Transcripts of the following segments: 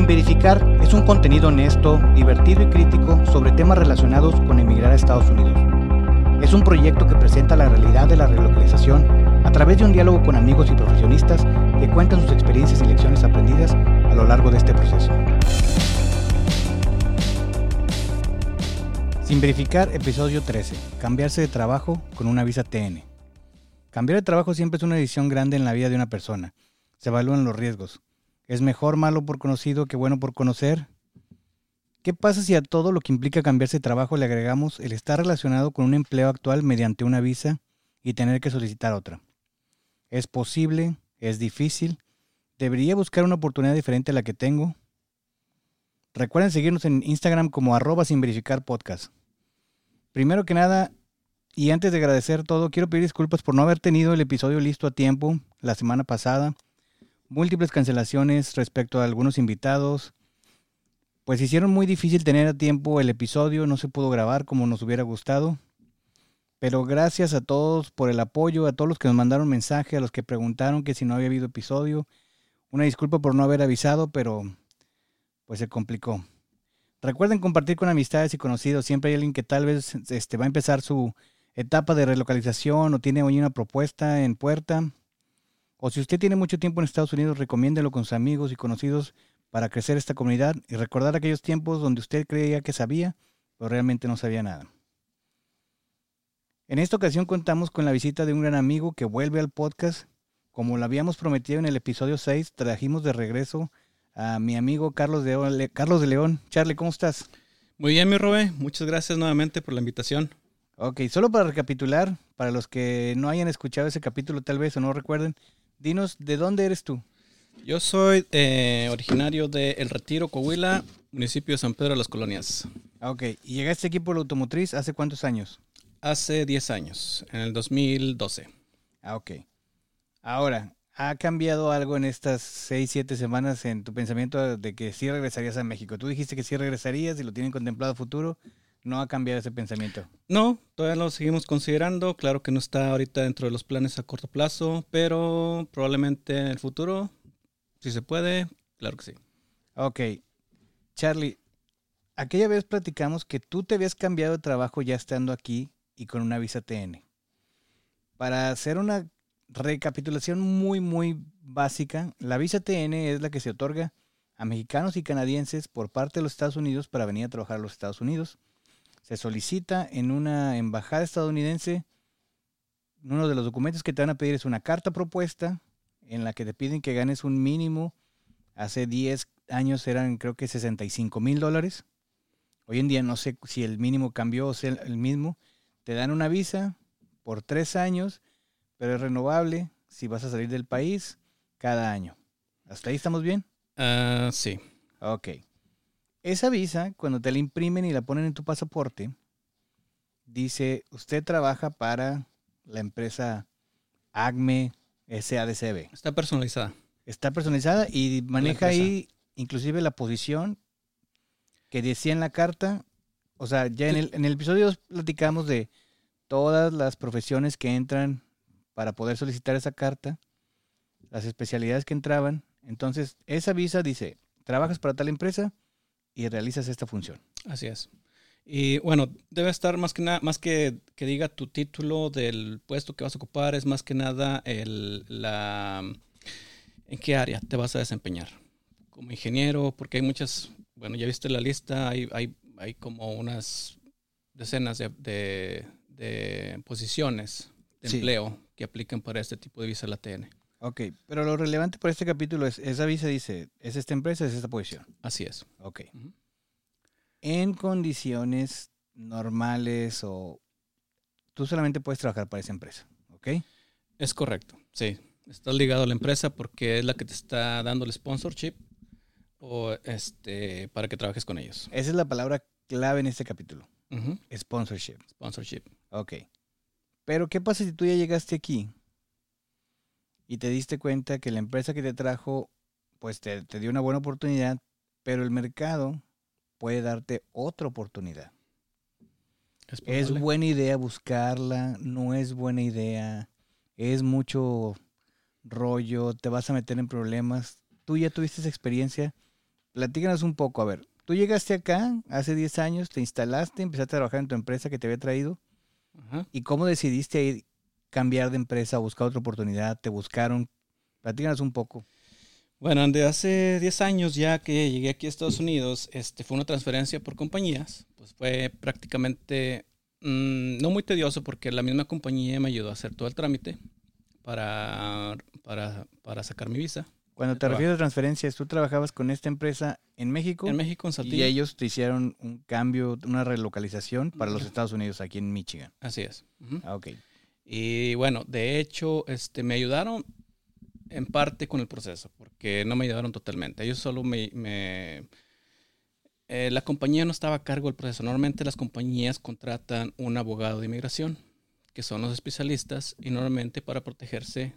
Sin Verificar es un contenido honesto, divertido y crítico sobre temas relacionados con emigrar a Estados Unidos. Es un proyecto que presenta la realidad de la relocalización a través de un diálogo con amigos y profesionistas que cuentan sus experiencias y lecciones aprendidas a lo largo de este proceso. Sin verificar, episodio 13. Cambiarse de trabajo con una visa TN. Cambiar de trabajo siempre es una decisión grande en la vida de una persona. Se evalúan los riesgos. ¿Es mejor malo por conocido que bueno por conocer? ¿Qué pasa si a todo lo que implica cambiarse de trabajo le agregamos el estar relacionado con un empleo actual mediante una visa y tener que solicitar otra? ¿Es posible? ¿Es difícil? ¿Debería buscar una oportunidad diferente a la que tengo? Recuerden seguirnos en Instagram como arroba sin verificar. Primero que nada, y antes de agradecer todo, quiero pedir disculpas por no haber tenido el episodio listo a tiempo la semana pasada. Múltiples cancelaciones respecto a algunos invitados. Pues hicieron muy difícil tener a tiempo el episodio, no se pudo grabar como nos hubiera gustado. Pero gracias a todos por el apoyo, a todos los que nos mandaron mensaje, a los que preguntaron que si no había habido episodio. Una disculpa por no haber avisado, pero pues se complicó. Recuerden compartir con amistades y conocidos. Siempre hay alguien que tal vez este, va a empezar su etapa de relocalización o tiene hoy una propuesta en puerta. O si usted tiene mucho tiempo en Estados Unidos, recomiéndelo con sus amigos y conocidos para crecer esta comunidad y recordar aquellos tiempos donde usted creía que sabía, pero realmente no sabía nada. En esta ocasión contamos con la visita de un gran amigo que vuelve al podcast. Como lo habíamos prometido en el episodio 6, trajimos de regreso a mi amigo Carlos de, Carlos de León. Charlie, ¿cómo estás? Muy bien, mi Robe. Muchas gracias nuevamente por la invitación. Ok, solo para recapitular, para los que no hayan escuchado ese capítulo tal vez o no recuerden, dinos, ¿de dónde eres tú? Yo soy eh, originario de El Retiro, Coahuila, municipio de San Pedro de las Colonias. Ok, ¿y llegaste aquí por la automotriz hace cuántos años? Hace 10 años, en el 2012. Ah, ok. Ahora, ¿Ha cambiado algo en estas seis, siete semanas en tu pensamiento de que sí regresarías a México? Tú dijiste que sí regresarías y lo tienen contemplado a futuro. ¿No ha cambiado ese pensamiento? No, todavía lo seguimos considerando. Claro que no está ahorita dentro de los planes a corto plazo, pero probablemente en el futuro, si se puede, claro que sí. Ok. Charlie, aquella vez platicamos que tú te habías cambiado de trabajo ya estando aquí y con una visa TN. Para hacer una recapitulación muy, muy básica. La visa TN es la que se otorga a mexicanos y canadienses por parte de los Estados Unidos para venir a trabajar a los Estados Unidos. Se solicita en una embajada estadounidense. Uno de los documentos que te van a pedir es una carta propuesta en la que te piden que ganes un mínimo. Hace 10 años eran creo que 65 mil dólares. Hoy en día no sé si el mínimo cambió o sea el mismo. Te dan una visa por tres años pero es renovable si vas a salir del país cada año. ¿Hasta ahí estamos bien? Ah, sí. Ok. Esa visa, cuando te la imprimen y la ponen en tu pasaporte, dice, usted trabaja para la empresa ACME SADCB. Está personalizada. Está personalizada y maneja ahí inclusive la posición que decía en la carta. O sea, ya en el, en el episodio platicamos de todas las profesiones que entran para poder solicitar esa carta, las especialidades que entraban. Entonces, esa visa dice, trabajas para tal empresa y realizas esta función. Así es. Y bueno, debe estar más que nada, más que que diga tu título del puesto que vas a ocupar, es más que nada el, la, en qué área te vas a desempeñar. Como ingeniero, porque hay muchas, bueno, ya viste la lista, hay, hay, hay como unas decenas de, de, posiciones de empleo que aplican para este tipo de visa la TN. Ok, pero lo relevante para este capítulo es, esa visa dice, es esta empresa, es esta posición. Así es. Ok. En condiciones normales o tú solamente puedes trabajar para esa empresa, ¿ok? Es correcto, sí. Estás ligado a la empresa porque es la que te está dando el sponsorship o este para que trabajes con ellos. Esa es la palabra clave en este capítulo. Sponsorship. Sponsorship. Ok. Pero ¿qué pasa si tú ya llegaste aquí y te diste cuenta que la empresa que te trajo, pues te, dio una buena oportunidad, pero el mercado puede darte otra oportunidad? ¿Es, ¿Es buena idea buscarla? ¿No es buena idea? ¿Es mucho rollo? ¿Te vas a meter en problemas? ¿Tú ya tuviste esa experiencia platícanos un poco, a ver, tú llegaste acá hace 10 años, te instalaste, empezaste a trabajar en tu empresa que te había traído, Ajá. ¿y cómo decidiste ir, cambiar de empresa, buscar otra oportunidad? ¿Te buscaron? Platícanos un poco. Bueno, de hace 10 años ya que llegué aquí a Estados Unidos, este, fue una transferencia por compañías. Pues fue prácticamente mm, no muy tedioso porque la misma compañía me ayudó a hacer todo el trámite para, para, para sacar mi visa. Cuando te refieres a transferencias, tú trabajabas con esta empresa en México En México, en y Saltillo. ellos te hicieron un cambio, una relocalización para los. Estados Unidos, aquí en Michigan. Así es. Ujú. Ah, ok. Y bueno, de hecho, este, me ayudaron en parte con el proceso, porque no me ayudaron totalmente. Ellos solo me... me- eh, la compañía no estaba a cargo del proceso. Normalmente las compañías contratan un abogado de inmigración, que son los especialistas, y normalmente para protegerse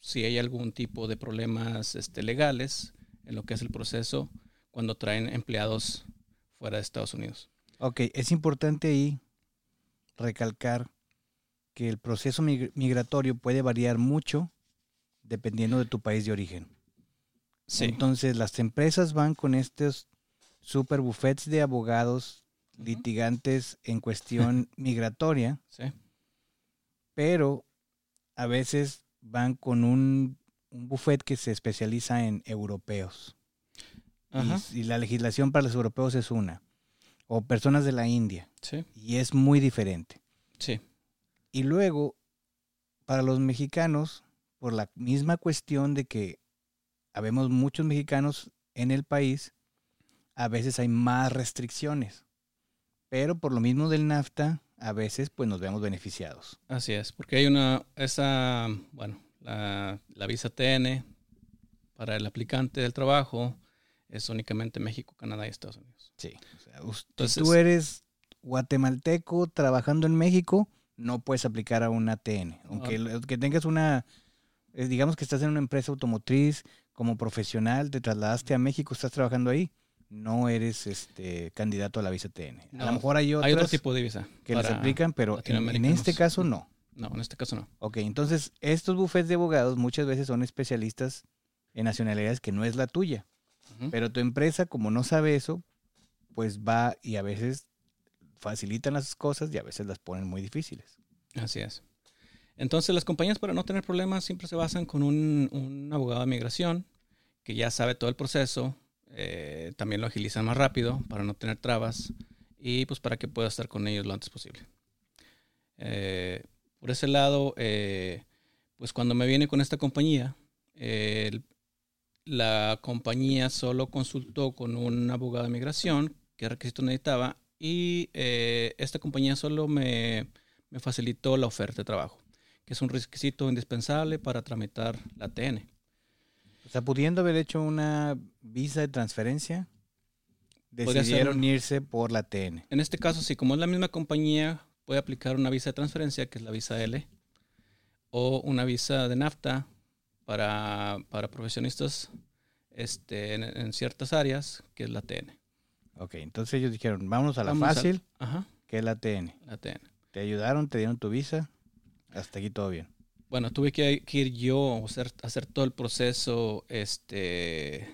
si hay algún tipo de problemas este, legales en lo que es el proceso cuando traen empleados fuera de Estados Unidos. Ok, es importante ahí recalcar que el proceso mig- migratorio puede variar mucho dependiendo de tu país de origen. Sí. Entonces, las empresas van con estos super buffets de abogados litigantes en cuestión migratoria, sí. pero a veces van con un, un buffet que se especializa en europeos. Y- y la legislación para los europeos es una. O personas de la India. Sí. Y es muy diferente. Sí. Y luego, para los mexicanos, por la misma cuestión de que habemos muchos mexicanos en el país, a veces hay más restricciones. Pero por lo mismo del NAFTA, a veces pues nos vemos beneficiados. Así es, porque hay una, esa, bueno, la, la visa TN para el aplicante del trabajo es únicamente México, Canadá y Estados Unidos. Sí. O sea, us- Entonces- tú eres guatemalteco trabajando en México, no puedes aplicar a una TN. Aunque, lo- que tengas una, eh, digamos que estás en una empresa automotriz como profesional, te trasladaste a México, estás trabajando ahí, no eres este candidato a la visa TN. a No, lo mejor hay otras Hay otro tipo de visa. que les aplican, pero en, este caso no. No, en este caso no. Ok, entonces estos bufetes de abogados muchas veces son especialistas en nacionalidades que no es la tuya. Pero tu empresa, como no sabe eso, pues va y a veces facilitan las cosas y a veces las ponen muy difíciles. Así es. Entonces las compañías para no tener problemas siempre se basan con un, abogado de migración que ya sabe todo el proceso, eh, también lo agilizan más rápido para no tener trabas y pues para que pueda estar con ellos lo antes posible. Eh, por ese lado, eh, pues cuando me viene con esta compañía, la compañía solo consultó con un abogado de migración qué requisitos necesitaba y eh, esta compañía solo me, me facilitó la oferta de trabajo, que es un requisito indispensable para tramitar la TN. O sea, pudiendo haber hecho una visa de transferencia, ser decidieron un- irse por la TN. En este caso, sí, como es la misma compañía, puede aplicar una visa de transferencia, que es la visa L, o una visa de NAFTA para, para profesionistas este, en, en ciertas áreas, que es la TN. Ok, entonces ellos dijeron, vámonos a la Vamos fácil, Ajá, que es la TN. la TN. Te ayudaron, te dieron tu visa, hasta aquí todo bien. Bueno, tuve que, que ir yo a hacer, hacer todo el proceso. Este,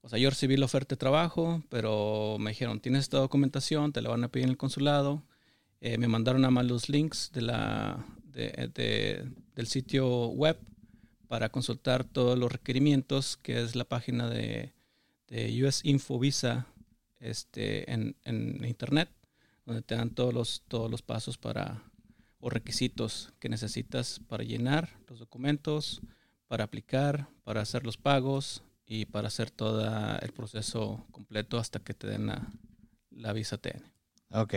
o sea, yo recibí la oferta de trabajo, pero me dijeron, tienes esta documentación, te la van a pedir en el consulado. Eh, me mandaron a más los links de la, de- de- del sitio web para consultar todos los requerimientos, que es la página de, de US Info Visa este, en, en internet, donde te dan todos los, todos los pasos para, o requisitos que necesitas para llenar los documentos, para aplicar, para hacer los pagos y para hacer todo el proceso completo hasta que te den la, la visa TN. Ok.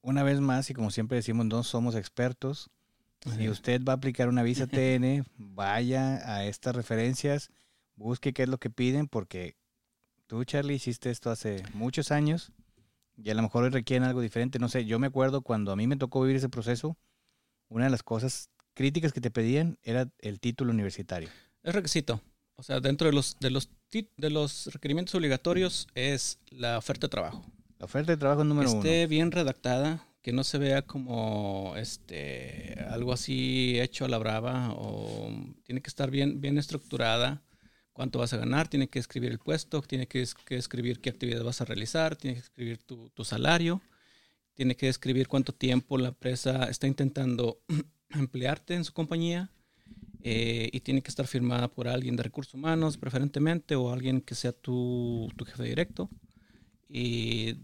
Una vez más, y como siempre decimos, no somos expertos. Si usted va a aplicar una visa TN, vaya a estas referencias, busque qué es lo que piden, porque tú, Charlie, hiciste esto hace muchos años y a lo mejor requieren algo diferente. No sé, yo me acuerdo cuando a mí me tocó vivir ese proceso, una de las cosas críticas que te pedían era el título universitario. Es requisito. O sea, dentro de los, de los, de los requerimientos obligatorios es la oferta de trabajo. La oferta de trabajo número que esté uno. bien redactada, que no se vea como este algo así hecho a la brava o tiene que estar bien bien estructurada cuánto vas a ganar, tiene que escribir el puesto, tiene que, escribir qué actividad vas a realizar, tiene que escribir tu, salario, tiene que escribir cuánto tiempo la empresa está intentando emplearte en su compañía eh, y tiene que estar firmada por alguien de recursos humanos preferentemente o alguien que sea tu, tu jefe directo y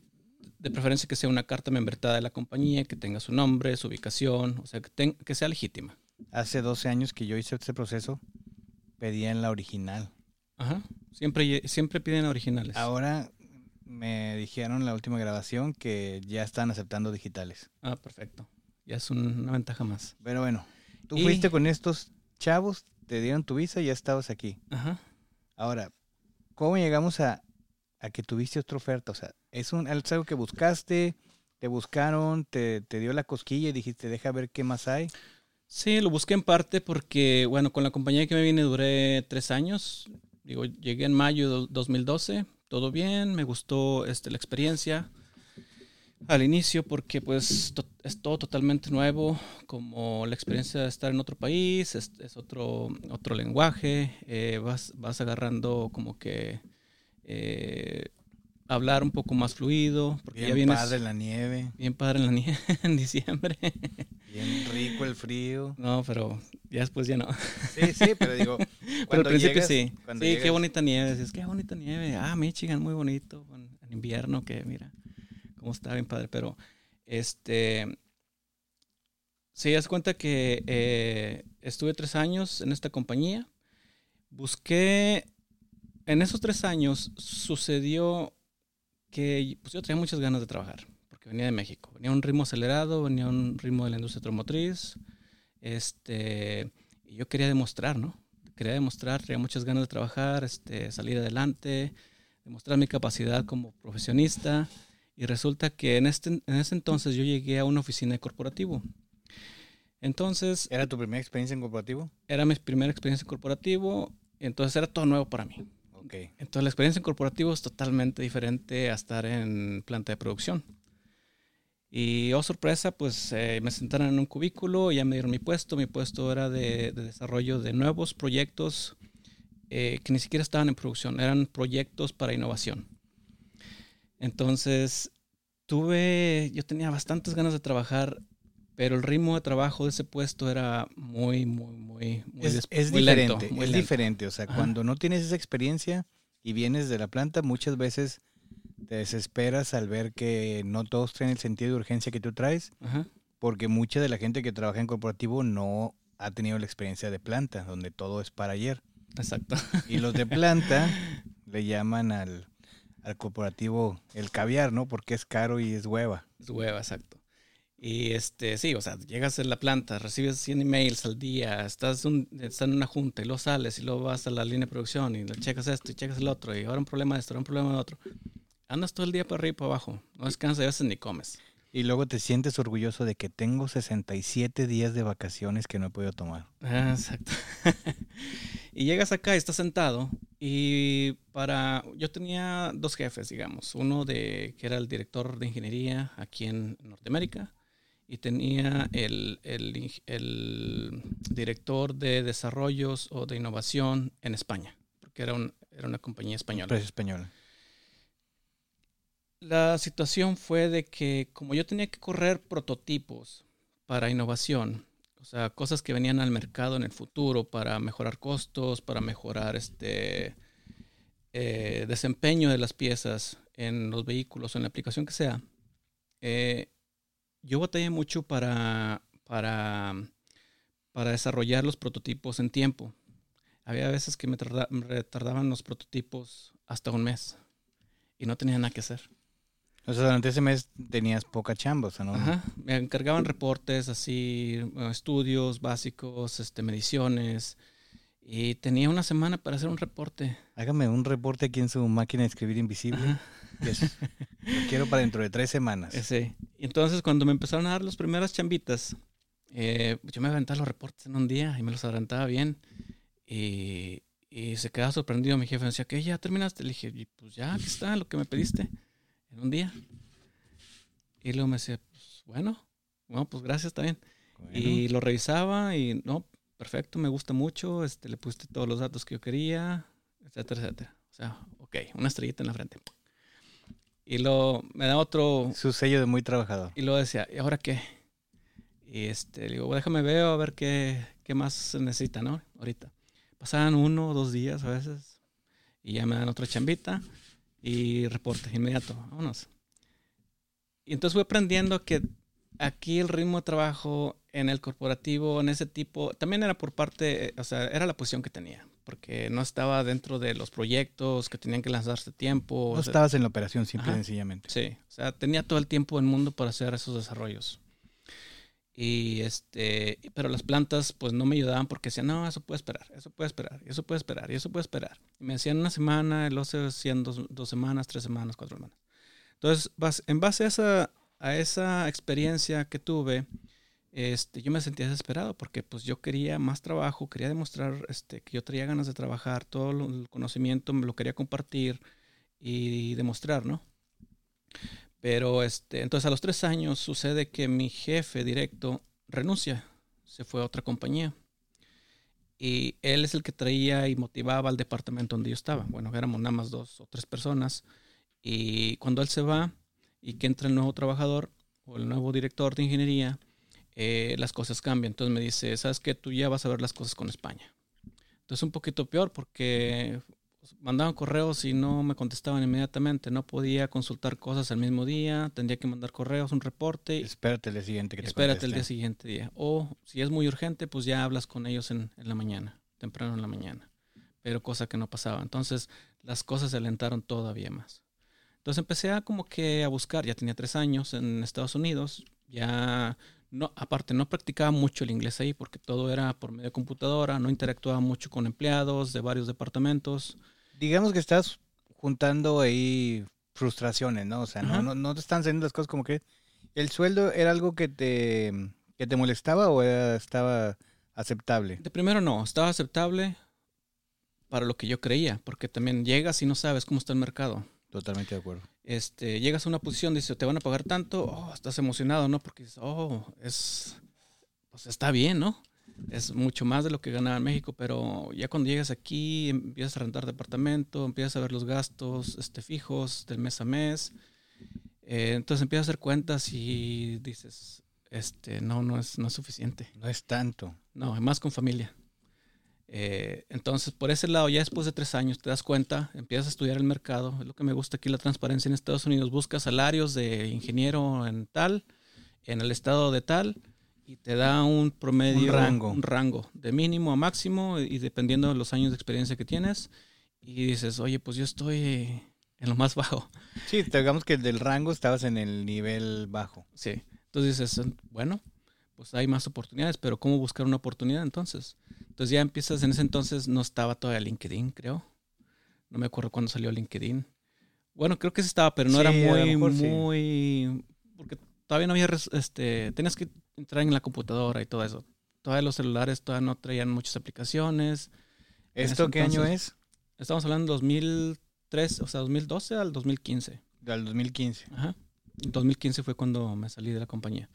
de preferencia que sea una carta membretada de la compañía, que tenga su nombre, su ubicación, o sea, que, que sea legítima. Hace 12 años que yo hice este proceso, pedían la original. Ajá. Siempre, siempre piden originales. Ahora me dijeron la última grabación que ya están aceptando digitales. Ah, perfecto. Ya es una ventaja más. Pero bueno, tú fuiste con estos chavos, te dieron tu visa y ya estabas aquí. Ajá. Ahora, ¿cómo llegamos a, a que tuviste otra oferta? O sea, ¿es, un, es algo que buscaste? ¿Te buscaron? Te, ¿Te dio la cosquilla y dijiste, deja ver qué más hay? Sí, lo busqué en parte porque, bueno, con la compañía que me vine duré tres años. Digo, llegué en mayo de 2012, todo bien, me gustó este, la experiencia al inicio porque pues es todo totalmente nuevo, como la experiencia de estar en otro país, es, otro, otro lenguaje, eh, vas, vas agarrando como que eh, hablar un poco más fluido. Porque bien ya vienes, padre en la nieve. Bien padre en la nieve en diciembre. Bien rico el frío. No, pero ya después ya no. Sí, sí, pero digo. pero al principio sí. Sí, qué bonita nieve. Dices, qué bonita nieve. Ah, Michigan, muy bonito. En invierno, que mira, cómo está bien padre. Pero, este. Sí, das cuenta que eh, estuve tres años en esta compañía. Busqué. En esos tres años sucedió que pues yo tenía muchas ganas de trabajar, porque venía de México. Venía a un ritmo acelerado, venía a un ritmo de la industria automotriz. Este, y yo quería demostrar, ¿no? Quería demostrar, tenía muchas ganas de trabajar, este, salir adelante, demostrar mi capacidad como profesionista. Y resulta que en, este, en ese entonces yo llegué a una oficina de corporativo. Entonces... ¿Era tu primera experiencia en corporativo? Era mi primera experiencia en corporativo. Entonces era todo nuevo para mí. Entonces la experiencia en corporativo es totalmente diferente a estar en planta de producción. Y oh sorpresa, pues eh, me sentaron en un cubículo, ya me dieron mi puesto. Mi puesto era de, desarrollo de nuevos proyectos eh, que ni siquiera estaban en producción, eran proyectos para innovación. Entonces, tuve, yo tenía bastantes ganas de trabajar pero el ritmo de trabajo de ese puesto era muy, muy, muy, muy Es, es diferente, es diferente. O sea, cuando no tienes esa experiencia y vienes de la planta, muchas veces te desesperas al ver que no todos traen el sentido de urgencia que tú traes, porque mucha de la gente que trabaja en corporativo no ha tenido la experiencia de planta, donde todo es para ayer. Exacto. Y los de planta le llaman al, al corporativo el caviar, ¿no? Porque es caro y es hueva. Es hueva, exacto. Y este, sí, o sea, llegas a la planta, recibes 100 emails al día, estás, estás en una junta y luego sales y luego vas a la línea de producción y checas esto y checas el otro y ahora un problema de esto, ahora un problema de otro. Andas todo el día para arriba y para abajo, no descansas a veces ni comes. Y luego te sientes orgulloso de que tengo 67 días de vacaciones que no he podido tomar. Ah, exacto. y llegas acá y estás sentado y para... Yo tenía dos jefes, digamos. Uno de que era el director de ingeniería aquí en Norteamérica y tenía el, director de desarrollos o de innovación en España, porque era, era una compañía española. española. La situación fue de que como yo tenía que correr prototipos para innovación, o sea, cosas que venían al mercado en el futuro para mejorar costos, para mejorar este eh, desempeño de las piezas en los vehículos o en la aplicación que sea, eh, yo batallé mucho para, para, para desarrollar los prototipos en tiempo. Había veces que me retardaban los prototipos hasta un mes y no tenía nada que hacer. O sea, durante ese mes tenías poca chamba, ¿no? Ajá. Me encargaban reportes así, estudios básicos, este, mediciones. Y tenía una semana para hacer un reporte. Hágame un reporte aquí en su máquina de escribir invisible. Lo quiero para dentro de tres semanas. Sí. Y entonces cuando me empezaron a dar las primeras chambitas, eh, yo me aventaba los reportes en un día y me los aventaba bien. Y, se quedaba sorprendido mi jefe. Me decía, ¿qué? ¿Ya terminaste? Le dije, pues ya, aquí está lo que me pediste en un día. Y luego me decía, pues bueno, bueno, pues gracias también. Y lo revisaba y no, perfecto, me gusta mucho. Este, le puse todos los datos que yo quería. etcétera, etcétera. O sea, ok, una estrellita en la frente. Y luego me da otro... Su sello de muy trabajador. Y luego decía, ¿y ahora qué? Y este, le digo, déjame ver a ver qué, qué más se necesita, ¿no? Ahorita. Pasaban uno o dos días a veces y ya me dan otra chambita y reporte inmediato, vámonos. Y entonces fui aprendiendo que aquí el ritmo de trabajo en el corporativo, en ese tipo, también era por parte, o sea, era la posición que tenía, porque no estaba dentro de los proyectos que tenían que lanzarse tiempo. No o sea, estabas en la operación, simple y sencillamente. Sí, o sea, tenía todo el tiempo del mundo para hacer esos desarrollos. Y este, pero las plantas pues no me ayudaban porque decían, no, eso puede esperar, eso puede esperar, eso puede esperar, y eso puede esperar. Y me decían una semana, luego se hacían dos, dos semanas, tres semanas, cuatro semanas. Entonces, en base a esa, a esa experiencia que tuve, este, yo me sentía desesperado porque pues yo quería más trabajo, quería demostrar este, que yo tenía ganas de trabajar, todo el conocimiento me lo quería compartir y demostrar, ¿no? Pero este, entonces a los tres años sucede que mi jefe directo renuncia, se fue a otra compañía. Y él es el que traía y motivaba al departamento donde yo estaba. Bueno, éramos nada más dos o tres personas. Y cuando él se va y que entra el nuevo trabajador o el nuevo director de ingeniería, eh, las cosas cambian. Entonces me dice, ¿sabes qué? Tú ya vas a ver las cosas con España. Entonces un poquito peor porque mandaban correos y no me contestaban inmediatamente. No podía consultar cosas al mismo día. Tendría que mandar correos, un reporte. Espérate el día siguiente que te Espérate el día siguiente día. O si es muy urgente, pues ya hablas con ellos en, en la mañana, temprano en la mañana. Pero cosa que no pasaba. Entonces las cosas se alentaron todavía más. Entonces empecé a como que a buscar. Ya tenía tres años en Estados Unidos. Ya no, aparte no practicaba mucho el inglés ahí porque todo era por medio de computadora. No interactuaba mucho con empleados de varios departamentos. Digamos que estás juntando ahí frustraciones, ¿no? O sea, no, no, no te están saliendo las cosas como que... ¿El sueldo era algo que te, que te molestaba o era- estaba aceptable? De primero no, estaba aceptable para lo que yo creía, porque también llegas y no sabes cómo está el mercado. Totalmente de acuerdo. Este, llegas a una posición, dice, te van a pagar tanto, oh, estás emocionado, ¿no? Porque dices, oh, es, pues está bien, ¿no? Es mucho más de lo que ganaba en México, pero ya cuando llegas aquí, empiezas a rentar departamento, empiezas a ver los gastos este, fijos del mes a mes, eh, entonces empiezas a hacer cuentas y dices, este, no, no es, no es suficiente. No es tanto. No, más con familia. Eh, entonces, por ese lado, ya después de tres años te das cuenta, empiezas a estudiar el mercado. Es lo que me gusta aquí, la transparencia en Estados Unidos. Buscas salarios de ingeniero en tal, en el estado de tal, y te da un promedio, Un rango. un rango de mínimo a máximo, y dependiendo de los años de experiencia que tienes. Y dices, oye, pues yo estoy en lo más bajo. Sí, digamos que del rango estabas en el nivel bajo. Sí. Entonces dices, bueno, pues hay más oportunidades, pero ¿cómo buscar una oportunidad entonces? Entonces ya empiezas, en ese entonces no estaba todavía LinkedIn, creo. No me acuerdo cuándo salió LinkedIn. Bueno, creo que sí estaba, pero no Sí, era muy, sí. muy... Porque todavía no había, este, tenías que entrar en la computadora y todo eso. Todavía los celulares todavía no traían muchas aplicaciones. ¿Esto qué año es? Estamos hablando de 2003, o sea, 2012 al 2015. Del 2015. Ajá. En 2015 fue cuando me salí de la compañía.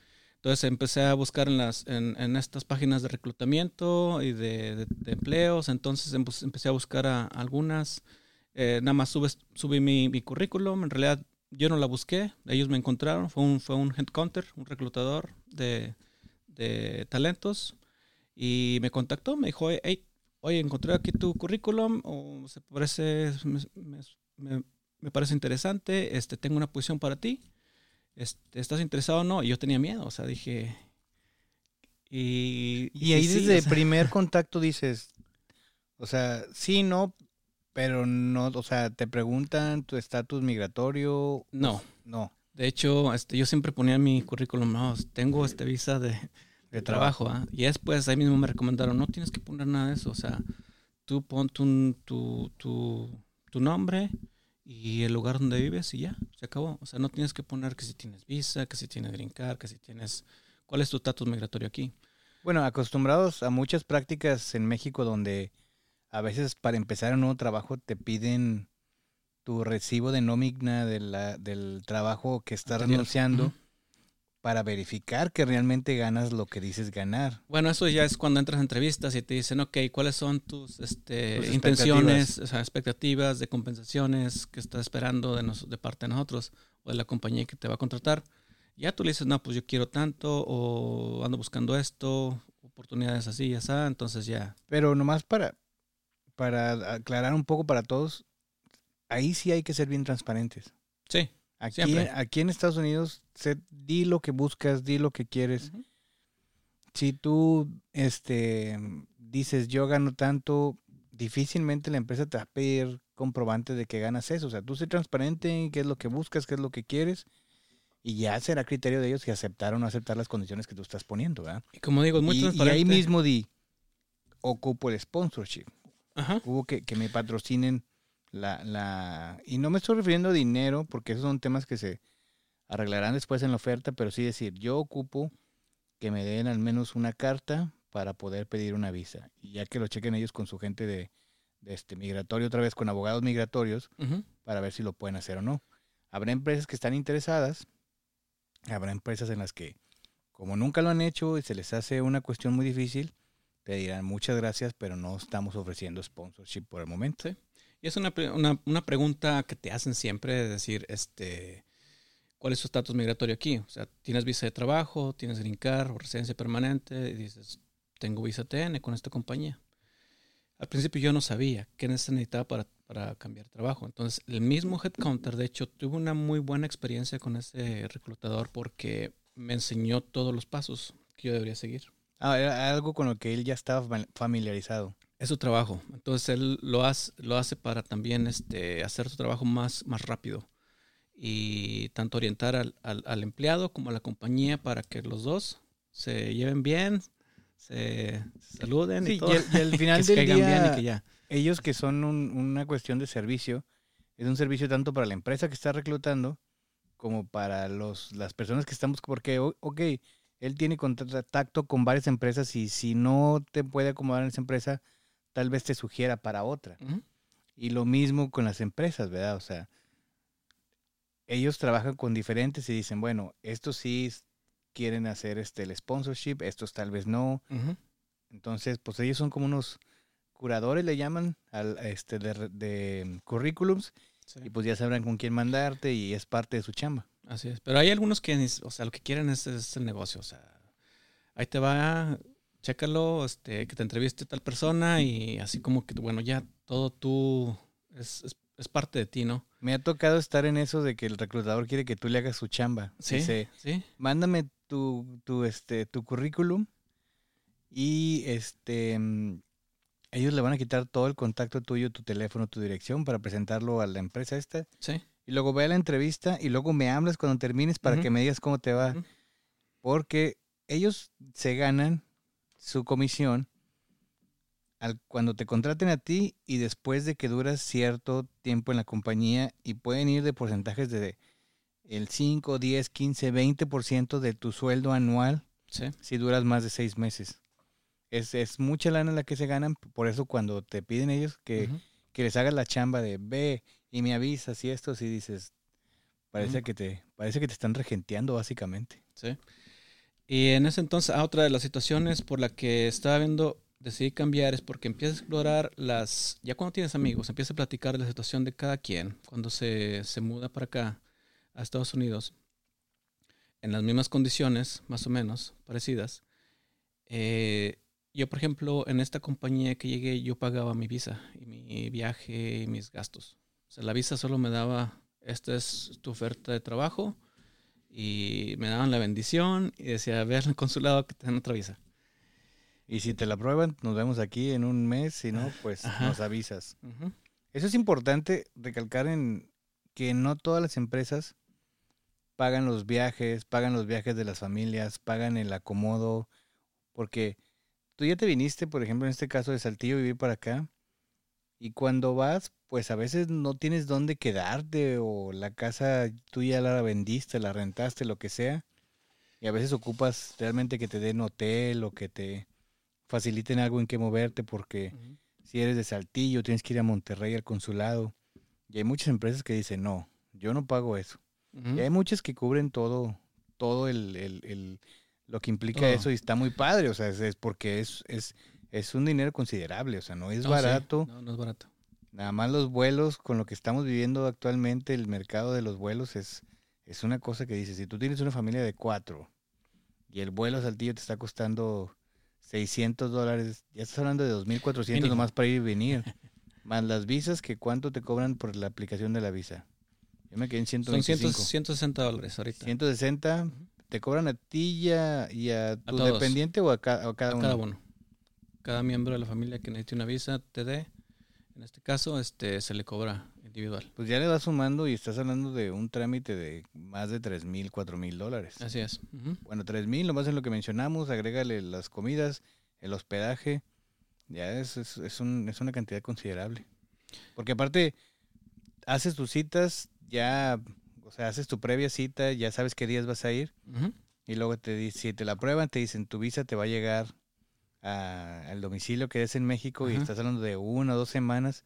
Entonces empecé a buscar en, las, en, estas páginas de reclutamiento y de, empleos. Entonces empe- empecé a buscar algunas. Eh, nada más subí mi, mi currículum. En realidad yo no la busqué. Ellos me encontraron. Fue un, fue un headhunter, un reclutador de, de talentos. Y me contactó. Me dijo, hey, oye, encontré aquí tu currículum. Me, me- parece interesante. Este, tengo una posición para ti ¿estás interesado o no? Y yo tenía miedo, o sea, dije... Y, Y ahí sí, desde o el sea, primer contacto dices, o sea, sí, no, pero no, o sea, te preguntan tu estatus migratorio. No, No, de hecho, este, yo siempre ponía en mi currículum, no, tengo este visa de, de de trabajo, ¿ah? Y después ahí mismo me recomendaron, no tienes que poner nada de eso, o sea, tú pon tu, tu, tu, tu nombre y el lugar donde vives y ya, se acabó. O sea, no tienes que poner que si tienes visa, que si tienes green card, que si tienes... ¿Cuál es tu estatus migratorio aquí? Bueno, acostumbrados a muchas prácticas en México donde a veces para empezar un nuevo trabajo te piden tu recibo de nómina de la- del trabajo que estás renunciando Ujú. Para verificar que realmente ganas lo que dices ganar. Bueno, eso ya es cuando entras a entrevistas y te dicen, ok, ¿cuáles son tus este, intenciones, o sea, expectativas de compensaciones que estás esperando de, nos, de parte de nosotros o de la compañía que te va a contratar? Ya tú le dices, no, pues yo quiero tanto o ando buscando esto, oportunidades así y así, entonces ya. Pero nomás para, para aclarar un poco para todos, ahí sí hay que ser bien transparentes. Sí. Aquí, aquí en Estados Unidos, di lo que buscas, di lo que quieres. Si tú este, dices, yo gano tanto, difícilmente la empresa te va a pedir comprobante de que ganas eso. O sea, tú sé transparente en qué es lo que buscas, qué es lo que quieres. Y ya será criterio de ellos si aceptar o no aceptar las condiciones que tú estás poniendo, ¿verdad? Y como digo, muy transparente. Y ahí mismo di, ocupo el sponsorship. Ajá. Hubo que, que me patrocinen la, la, y no me estoy refiriendo a dinero, porque esos son temas que se arreglarán después en la oferta, pero sí decir, yo ocupo que me den al menos una carta para poder pedir una visa. Y ya que lo chequen ellos con su gente de, este migratorio, otra vez con abogados migratorios, para ver si lo pueden hacer o no. Habrá empresas que están interesadas, habrá empresas en las que, como nunca lo han hecho y se les hace una cuestión muy difícil, te dirán muchas gracias, pero no estamos ofreciendo sponsorship por el momento. Y es una, una, una, pregunta que te hacen siempre, de decir, este, ¿cuál es tu estatus migratorio aquí? O sea, ¿tienes visa de trabajo, tienes green card o residencia permanente? Y dices, tengo visa TN con esta compañía. Al principio yo no sabía qué necesitaba para, para cambiar trabajo. Entonces, el mismo headcounter, de hecho, tuve una muy buena experiencia con ese reclutador porque me enseñó todos los pasos que yo debería seguir. Ah, era algo con lo que él ya estaba familiarizado. Es su trabajo. Entonces él lo hace, lo hace para también este, hacer su trabajo más, más rápido. Y tanto orientar al, al, empleado como a la compañía para que los dos se lleven bien, se, saluden y, todo. Y, al final del día, que ya. ellos que son una cuestión de servicio, es un servicio tanto para la empresa que está reclutando como para los, las personas que estamos, porque, ok, él tiene contacto con varias empresas y si no te puede acomodar en esa empresa, tal vez te sugiera para otra. Y lo mismo con las empresas, ¿verdad? O sea, ellos trabajan con diferentes y dicen, bueno, estos sí quieren hacer este el sponsorship, estos tal vez no. Entonces, pues ellos son como unos curadores, le llaman, al, este, de, currículums, y pues ya sabrán con quién mandarte y es parte de su chamba. Así es, pero hay algunos que, o sea, lo que quieren es, es el negocio, o sea, ahí te va chécalo, este, que te entreviste tal persona y así como que, bueno, ya todo tú es, es, parte de ti, ¿no? Me ha tocado estar en eso de que el reclutador quiere que tú le hagas su chamba. Sí, Dice, sí. Mándame tu, tu, este, tu currículum y este mm, ellos le van a quitar todo el contacto tuyo, tu teléfono, tu dirección para presentarlo a la empresa esta. Sí. Y luego ve a la entrevista y luego me hablas cuando termines para que me digas cómo te va. Porque ellos se ganan su comisión al, cuando te contraten a ti y después de que duras cierto tiempo en la compañía y pueden ir de porcentajes de el 5, 10, 15, 20% de tu sueldo anual si duras más de seis meses. Es, es, mucha lana la que se ganan, por eso cuando te piden ellos que, que les hagas la chamba de ve y me avisas y esto, si dices, parece, que te, parece que te están regenteando básicamente. Sí. Y en ese entonces, ah, otra de las situaciones por la que estaba viendo, decidí cambiar es porque empiezas a explorar las, ya cuando tienes amigos, empiezas a platicar de la situación de cada quien cuando se, se muda para acá, a Estados Unidos, en las mismas condiciones, más o menos, parecidas. Eh, yo, por ejemplo, en esta compañía que llegué, yo pagaba mi visa y mi viaje y mis gastos. O sea, la visa solo me daba, esta es tu oferta de trabajo, y me daban la bendición y decía, ve al consulado que te dan otra visa. Y si te la prueban, nos vemos aquí en un mes, si no, pues nos avisas. Eso es importante recalcar en que no todas las empresas pagan los viajes, pagan los viajes de las familias, pagan el acomodo, porque tú ya te viniste, por ejemplo, en este caso de Saltillo, vivir para acá, y cuando vas, pues a veces no tienes dónde quedarte o la casa tú ya la vendiste, la rentaste, lo que sea. Y a veces ocupas realmente que te den hotel o que te faciliten algo en que moverte porque si eres de Saltillo tienes que ir a Monterrey al consulado. Y hay muchas empresas que dicen, no, yo no pago eso. Y hay muchas que cubren todo, todo el, el- el- lo que implica eso y está muy padre, o sea, es, es porque es, es, es un dinero considerable, o sea, no es No, sí, barato. No, no es barato. Nada más los vuelos, con lo que estamos viviendo actualmente, el mercado de los vuelos es, es una cosa que dice, si tú tienes una familia de cuatro y el vuelo a Saltillo te está costando 600 dólares, ya estás hablando de 2.400 Mínimo. nomás para ir y venir. Más las visas, que cuánto te cobran por la aplicación de la visa. Yo me quedé en Son 125. 100, 160 dólares ahorita. 160, ¿te cobran a ti y a, y a tu dependiente o a, ca- a cada A uno? cada uno. Cada miembro de la familia que necesite una visa TD, en este caso, este se le cobra individual. Pues ya le vas sumando y estás hablando de un trámite de más de 3.000, 4.000 dólares. Así es. Bueno, 3.000, nomás en lo que mencionamos, agrégale las comidas, el hospedaje, ya es, es, es un- es una cantidad considerable. Porque aparte, haces tus citas, ya, o sea, haces tu previa cita, ya sabes qué días vas a ir, y luego te si te la prueban, te dicen tu visa te va a llegar a- al domicilio que es en México y estás hablando de una o dos semanas.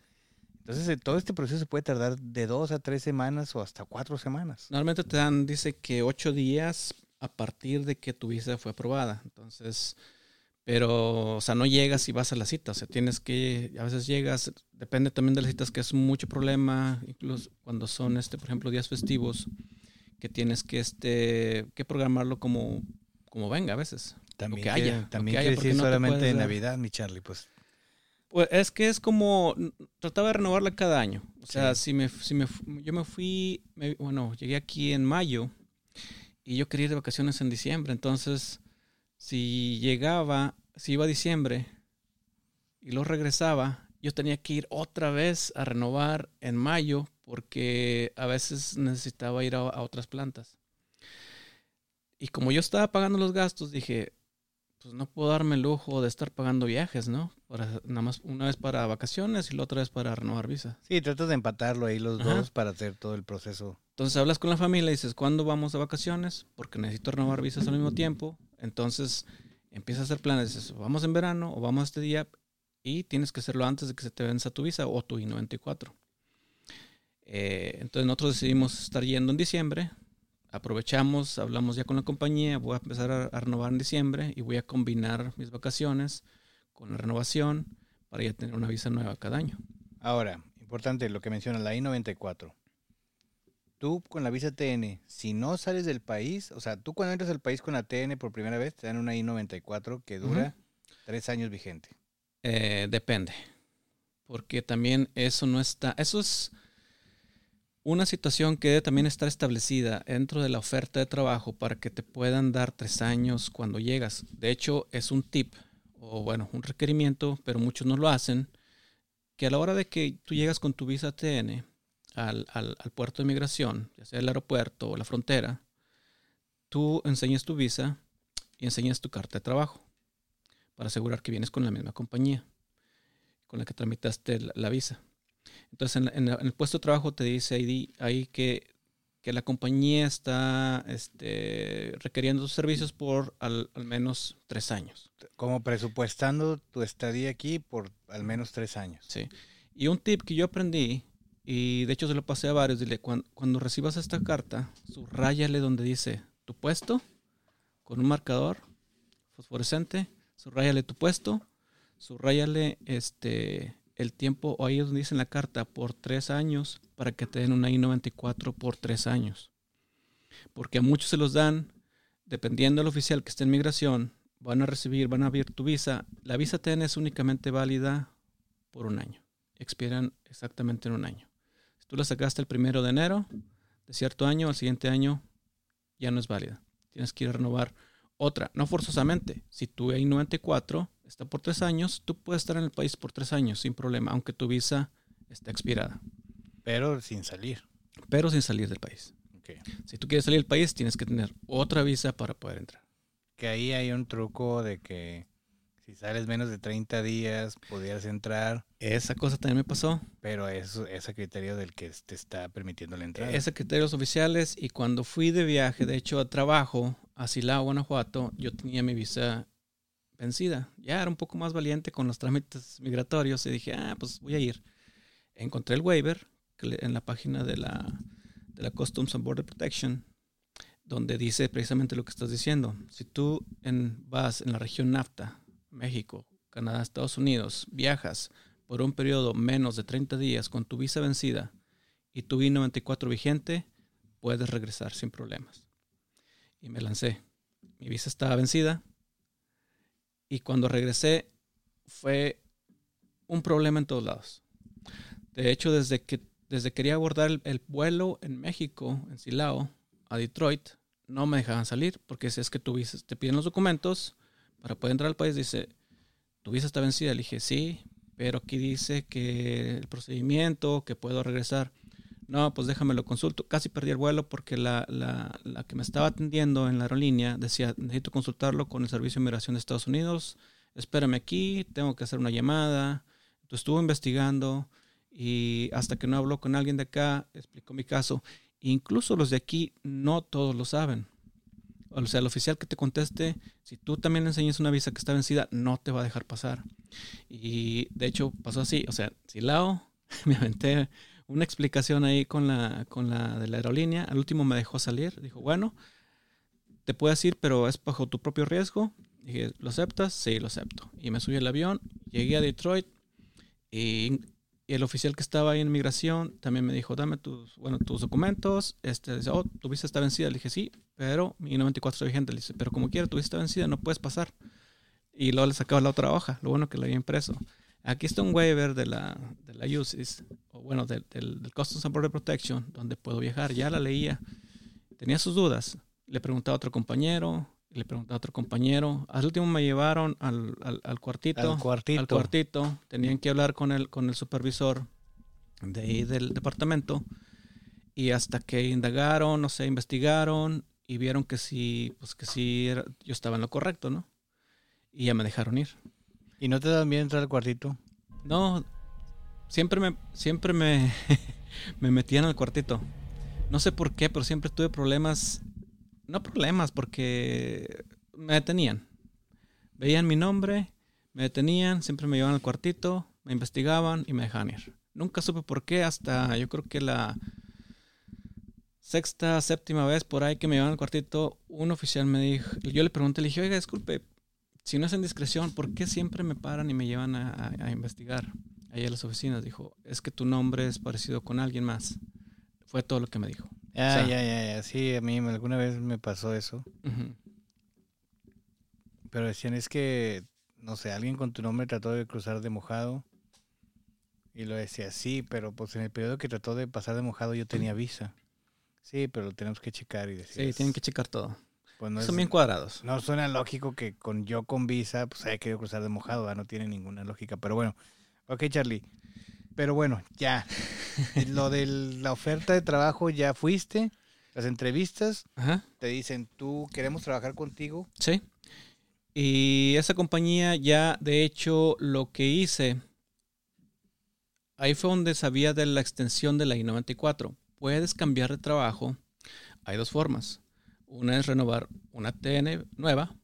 Entonces, eh, todo este proceso puede tardar de dos a tres semanas o hasta cuatro semanas. Normalmente te dan, dice que ocho días a partir de que tu visa fue aprobada. Entonces, pero, o sea, no llegas y vas a la cita. O sea, tienes que, a veces llegas, depende también de las citas, que es mucho problema, incluso cuando son, este, por ejemplo, días festivos, que tienes que, este, que programarlo como, como venga a veces. También, que haya, también que haya, quiere decir no te solamente puedes Navidad, mi Charlie, pues. Pues es que es como, trataba de renovarla cada año. O sea, Sí. si me, si me, yo me fui, me- bueno, llegué aquí en mayo y yo quería ir de vacaciones en diciembre. Entonces, si llegaba, si iba a diciembre y luego regresaba, yo tenía que ir otra vez a renovar en mayo porque a veces necesitaba ir a, a otras plantas. Y como yo estaba pagando los gastos, dije, pues no puedo darme el lujo de estar pagando viajes, ¿no? Para, nada más una vez para vacaciones y la otra vez para renovar visa. Sí, tratas de empatarlo ahí los Ajá. dos para hacer todo el proceso. Entonces hablas con la familia y dices, ¿cuándo vamos de vacaciones? Porque necesito renovar visas al mismo tiempo. Entonces empiezas a hacer planes. Dices, vamos en verano o vamos este día y tienes que hacerlo antes de que se te venza tu visa o tu I-94. Eh, entonces nosotros decidimos estar yendo en diciembre. Aprovechamos, hablamos ya con la compañía, voy a empezar a, a renovar en diciembre y voy a combinar mis vacaciones con la renovación para ya tener una visa nueva cada año. Ahora, importante lo que menciona la I-94. Tú con la visa TN, si no sales del país, o sea, tú cuando entras al país con la TN por primera vez, te dan una I-94 que dura tres años vigente. Eh, depende. Porque también eso no está. Eso es una situación que debe también estar establecida dentro de la oferta de trabajo para que te puedan dar tres años cuando llegas. De hecho, es un tip o bueno, un requerimiento, pero muchos no lo hacen, que a la hora de que tú llegas con tu visa TN al, al, puerto de migración, ya sea el aeropuerto o la frontera, tú enseñas tu visa y enseñas tu carta de trabajo para asegurar que vienes con la misma compañía con la que tramitaste la visa. Entonces, en, el puesto de trabajo te dice ahí, ahí que, que la compañía está este, requiriendo tus servicios por al, al menos tres años. Como presupuestando tu estadía aquí por al menos tres años. Sí. Y un tip que yo aprendí, y de hecho se lo pasé a varios, dile, cuando, cuando recibas esta carta, subrayale donde dice tu puesto, con un marcador fosforescente, subrayale tu puesto, subrayale este, el tiempo, o ahí es donde dice la carta, por tres años, para que te den una I-94 por tres años. Porque a muchos se los dan, dependiendo del oficial que esté en migración, van a recibir, van a abrir tu visa. La visa TN es únicamente válida por un año. Expiran exactamente en un año. Si tú la sacaste el primero de enero de cierto año, al siguiente año ya no es válida. Tienes que ir a renovar otra, no forzosamente. Si tu I-94 está por tres años, tú puedes estar en el país por tres años sin problema, aunque tu visa está expirada, Pero sin salir. pero sin salir del país. Ok. Si tú quieres salir del país, tienes que tener otra visa para poder entrar. Que ahí hay un truco de que si sales menos de 30 días, pudieras entrar, Esa cosa también me pasó. pero es a criterio del que te está permitiendo la entrada. Ese criterios oficiales y cuando fui de viaje, de hecho a trabajo a Silao, Guanajuato, yo tenía mi visa vencida. Ya era un poco más valiente con los trámites migratorios y dije, ah, pues voy a ir. Encontré el waiver en la página de la, de la Customs and Border Protection. donde dice precisamente lo que estás diciendo. Si tú en, vas en la región NAFTA, México, Canadá, Estados Unidos, viajas por un periodo menos de 30 días con tu visa vencida y tu I-94 vigente, puedes regresar sin problemas. Y me lancé. Mi visa estaba vencida y cuando regresé fue un problema en todos lados. De hecho, desde que desde quería abordar el, vuelo en México, en Silao, a Detroit, no me dejaban salir porque si es que tu te piden los documentos para poder entrar al país, dice, tu visa está vencida. Le dije, sí, pero aquí dice que el procedimiento, que puedo regresar. No, pues déjame lo consulto. Casi perdí el vuelo porque la, la, la, que me estaba atendiendo en la aerolínea decía, necesito consultarlo con el Servicio de Inmigración de Estados Unidos. Espérame aquí, tengo que hacer una llamada. Entonces estuvo investigando y hasta que no habló con alguien de acá, explicó mi caso. Incluso los de aquí no todos lo saben. O sea, el oficial que te conteste, si tú también le enseñas una visa que está vencida, no te va a dejar pasar. Y de hecho pasó así. O sea, si Lao me aventé una explicación ahí con la, con la de la aerolínea. Al último me dejó salir. Dijo, bueno, te puedes ir, pero es bajo tu propio riesgo. Dije, ¿lo aceptas? Sí, lo acepto. Y me subí al avión, llegué a Detroit y el oficial que estaba ahí en migración también me dijo, dame tus, bueno, tus documentos. Este, dice, oh, tu visa está vencida. Le dije, sí, pero mi 94 está vigente. Le dice, pero como quiera, tu visa está vencida, no puedes pasar. Y luego le sacaba la otra hoja, lo bueno que la había impreso. Aquí está un waiver de la, de la UCIS, o bueno, del, del, del Customs and Border Protection, donde puedo viajar. Ya la leía. Tenía sus dudas. Le preguntaba a otro compañero, le pregunté a otro compañero. Al último me llevaron al, al, cuartito. Al cuartito. Al cuartito. Tenían que hablar con el, con el supervisor de ahí del departamento. Y hasta que indagaron, no sé, investigaron y vieron que sí, pues que sí, yo estaba en lo correcto, ¿no? Y ya me dejaron ir. ¿Y no te dan bien entrar al cuartito? No, siempre me, siempre me, me metían al cuartito. No sé por qué, pero siempre tuve problemas no problemas, porque me detenían. Veían mi nombre, me detenían, siempre me llevaban al cuartito, me investigaban y me dejaban ir. Nunca supe por qué hasta yo creo que la sexta, séptima vez por ahí que me llevaban al cuartito, un oficial me dijo, yo le pregunté, le dije, oiga, disculpe, si no es en discreción, ¿por qué siempre me paran y me llevan a, a investigar ahí a las oficinas? Dijo, es que tu nombre es parecido con alguien más. Fue todo lo que me dijo. Ah, ya, ya, ya. Sí, a mí alguna vez me pasó eso. Pero decían, es que, no sé, alguien con tu nombre trató de cruzar de mojado. Y lo decía, sí, pero pues en el periodo que trató de pasar de mojado yo tenía visa. Sí, pero lo tenemos que checar y decir. Sí, tienen que checar todo. Pues Son bien cuadrados. No suena lógico que con yo con visa, pues haya querido cruzar de mojado, no tiene ninguna lógica. Pero bueno, ok, Charlie. Pero bueno, ya. Lo de la oferta de trabajo ya fuiste. Las entrevistas te dicen, tú queremos trabajar contigo. Sí. Y esa compañía ya, de hecho, lo que hice, ahí fue donde sabía de la extensión de la I-94. Puedes cambiar de trabajo. Hay dos formas. Una es renovar una TN nueva.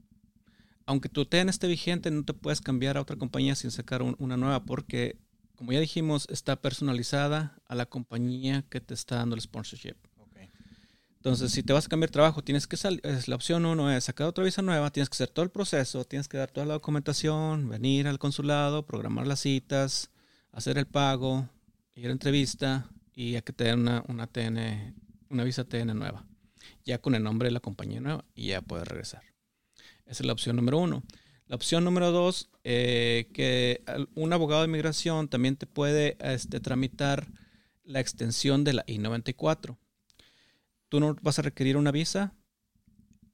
Aunque tu TN esté vigente, no te puedes cambiar a otra compañía sin sacar una nueva porque como ya dijimos, está personalizada a la compañía que te está dando el sponsorship. Entonces, si te vas a cambiar trabajo, tienes que salir, la opción uno es sacar otra visa nueva, tienes que hacer todo el proceso, tienes que dar toda la documentación, venir al consulado, programar las citas, hacer el pago, ir a entrevista y a que te den una, una TN, una visa TN nueva, ya con el nombre de la compañía nueva y ya puedes regresar. Esa es la opción número uno. La opción número dos, eh, que un abogado de inmigración también te puede este, tramitar la extensión de la I-94. Tú no vas a requerir una visa.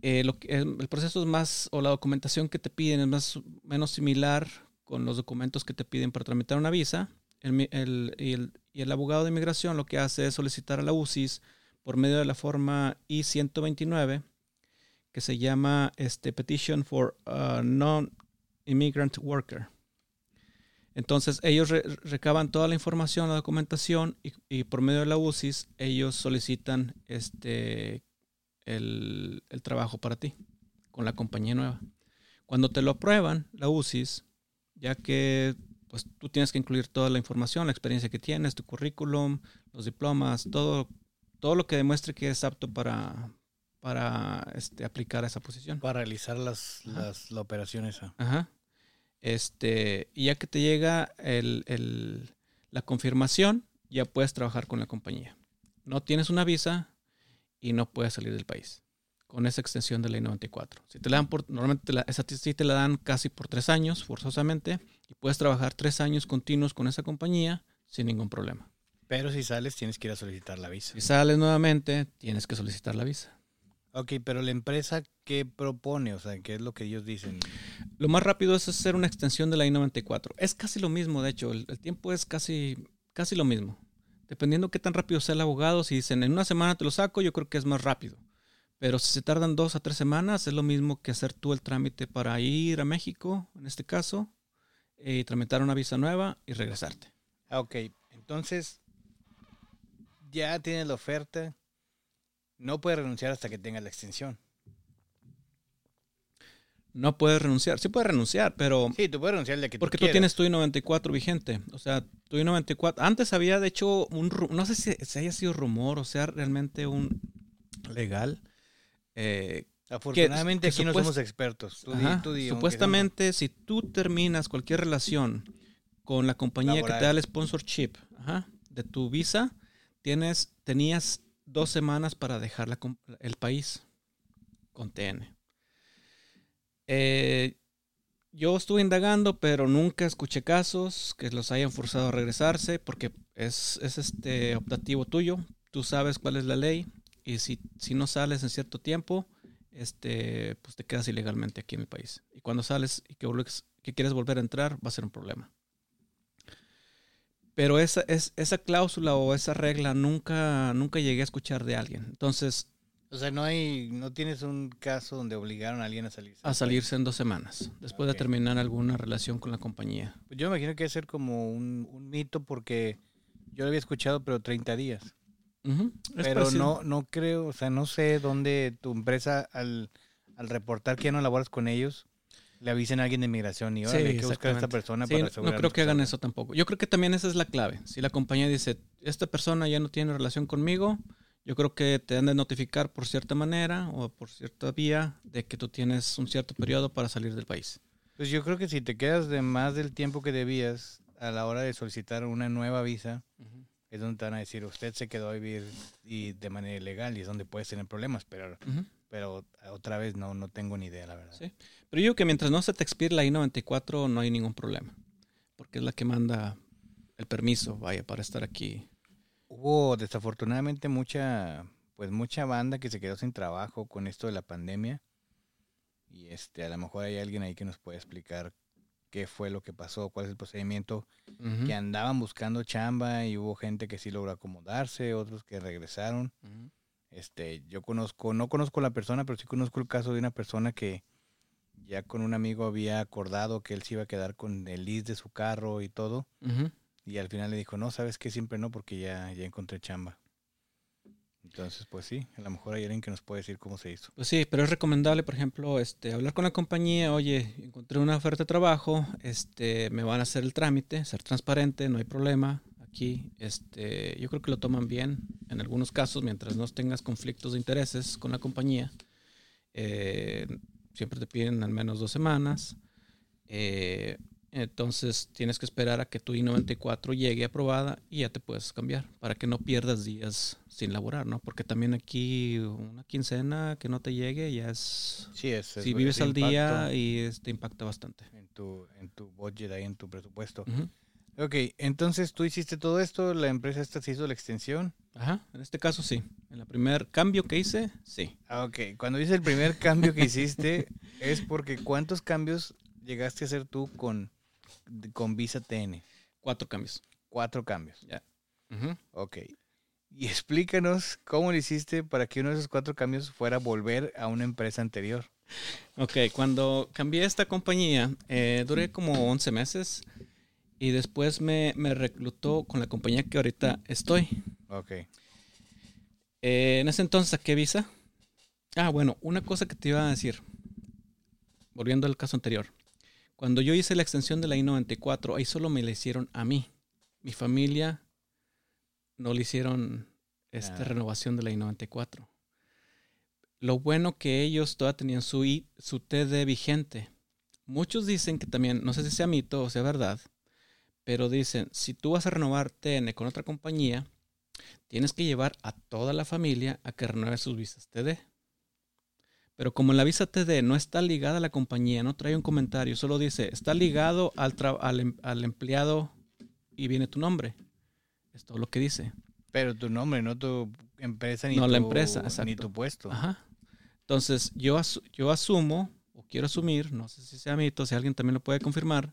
Eh, lo que, el proceso es más, o la documentación que te piden es más menos similar con los documentos que te piden para tramitar una visa. El, el, y, el, y el abogado de inmigración lo que hace es solicitar a la UCIS por medio de la forma I-129 que se llama este, Petition for a Non-Immigrant Worker. Entonces ellos recaban toda la información, la documentación y, por medio de la UCIS ellos solicitan este, el, el, trabajo para ti con la compañía nueva. Cuando te lo aprueban, la UCIS, ya que pues, tú tienes que incluir toda la información, la experiencia que tienes, tu currículum, los diplomas, todo, todo lo que demuestre que es apto para, para este, aplicar esa posición. Para realizar las, las la operación esa. Ajá. Este, y ya que te llega el, el- la confirmación, ya puedes trabajar con la compañía. No tienes una visa y no puedes salir del país con esa extensión de ley 94. Si te la dan por, normalmente te la- esa sí te la dan casi por tres años, forzosamente, y puedes trabajar tres años continuos con esa compañía sin ningún problema. Pero si sales tienes que ir a solicitar la visa. Si sales nuevamente, tienes que solicitar la visa. Ok, pero la empresa, ¿qué propone? O sea, ¿qué es lo que ellos dicen? Lo más rápido es hacer una extensión de la I-94. Es casi lo mismo, de hecho, el, el tiempo es casi, casi lo mismo. Dependiendo qué tan rápido sea el abogado, si dicen en una semana te lo saco, yo creo que es más rápido. Pero si se tardan dos a tres semanas, es lo mismo que hacer tú el trámite para ir a México, en este caso, y tramitar una visa nueva y regresarte. Ah, ok, entonces ya tienes la oferta. No puedes renunciar hasta que tengas la extensión. No puedes renunciar. Sí puedes renunciar, pero Sí, tú puedes renunciar día que Porque tú tú tienes tu I-94 vigente. O sea, tu I-94. Antes había, de hecho, un. No sé si, si haya sido rumor o sea realmente un legal. eh, Afortunadamente que aquí no somos expertos. Tú di- ajá, tú di, aunque supuestamente, si tú terminas cualquier relación con la compañía que te da el sponsorship ajá, de tu visa, tienes, tenías dos semanas para dejar la el país con TN. Eh, yo estuve indagando, pero nunca escuché casos que los hayan forzado a regresarse porque es, es este optativo tuyo. Tú sabes cuál es la ley y si, si no sales en cierto tiempo, este, pues te quedas ilegalmente aquí en el país. Y cuando sales y que, que quieres volver a entrar, va a ser un problema. Pero esa, es, esa cláusula o esa regla nunca, nunca llegué a escuchar de alguien. Entonces, O sea, no hay, no tienes un caso donde obligaron a alguien a salirse. a salirse en dos semanas, después de terminar alguna relación con la compañía. Pues yo me imagino que debe ser como un, un mito porque yo lo había escuchado, pero 30 días. Pero parecido. no, no creo, o sea, no sé dónde tu empresa al, al reportar que ya no laboras con ellos, le avisen a alguien de migración y Sí, hay que buscar a esta persona Sí, para no- no asegurar creo que hagan eso tampoco. Yo creo que también esa es la clave. Si la compañía dice, esta persona ya no tiene relación conmigo, yo creo que te han de notificar por cierta manera o por cierta vía de que tú tienes un cierto periodo para salir del país. Pues yo creo que si te quedas de más del tiempo que debías a la hora de solicitar una nueva visa, es donde te van a decir, usted se quedó a vivir y de manera ilegal y es donde puedes tener problemas, pero, Ujú. Pero otra vez no, no tengo ni idea, la verdad. Sí. Pero yo digo que mientras no se te expire la I-94 no hay ningún problema. Porque es la que manda el permiso, vaya, para estar aquí. Hubo desafortunadamente mucha, pues mucha banda que se quedó sin trabajo con esto de la pandemia. Y este, a lo mejor hay alguien ahí que nos puede explicar qué fue lo que pasó, cuál es el procedimiento, que andaban buscando chamba y hubo gente que sí logró acomodarse, otros que regresaron. Este, yo conozco, no conozco la persona, pero sí conozco el caso de una persona que ya con un amigo había acordado que él se iba a quedar con el lease de su carro y todo. Y al final le dijo, no, sabes que siempre no, porque ya, ya encontré chamba. Entonces, pues sí, a lo mejor hay alguien que nos puede decir cómo se hizo. Pues sí, pero es recomendable, por ejemplo, este, hablar con la compañía, oye, encontré una oferta de trabajo, este, me van a hacer el trámite, ser transparente, no hay problema. Aquí, este, yo creo que lo toman bien en algunos casos, mientras no tengas conflictos de intereses con la compañía. Eh, siempre te piden al menos dos semanas. Eh, entonces tienes que esperar a que tu I-94 llegue aprobada y ya te puedes cambiar para que no pierdas días sin laborar, ¿no? Porque también aquí una quincena que no te llegue ya es... Sí, es. si es- vives es al día y te impacta bastante. En tu, en tu budget, ahí en tu presupuesto. Ujú. Ok, entonces tú hiciste todo esto, la empresa esta se hizo la extensión. Ajá, en este caso sí. En el primer cambio que hice, sí. Ah, ok, cuando dice el primer cambio que hiciste, es porque ¿cuántos cambios llegaste a hacer tú con, con Visa TN? Cuatro cambios. Cuatro cambios. Ya. Ujú. Ok. Y explícanos cómo lo hiciste para que uno de esos cuatro cambios fuera volver a una empresa anterior. Ok, cuando cambié esta compañía, eh, duré como 11 meses y después me, me reclutó con la compañía que ahorita estoy. Ok. Eh, en ese entonces saqué visa. Ah, bueno, una cosa que te iba a decir, volviendo al caso anterior. Cuando yo hice la extensión de la I-94, ahí solo me la hicieron a mí. Mi familia no le hicieron esta Ah. renovación de la I-94. lo bueno que ellos todavía tenían su, I- su TD vigente. Muchos dicen que también, no sé si sea mito o sea verdad, pero dicen, si tú vas a renovar TN con otra compañía, tienes que llevar a toda la familia a que renueve sus visas TD. Pero como la visa TD no está ligada a la compañía, no trae un comentario, solo dice, está ligado al, tra- al, em- al empleado y viene tu nombre. Es todo lo que dice. Pero tu nombre, no tu empresa ni, No, tu, la empresa, ni exacto. tu puesto. Ajá. Entonces, yo, asu- yo asumo, o quiero asumir, no sé si sea mito, si alguien también lo puede confirmar,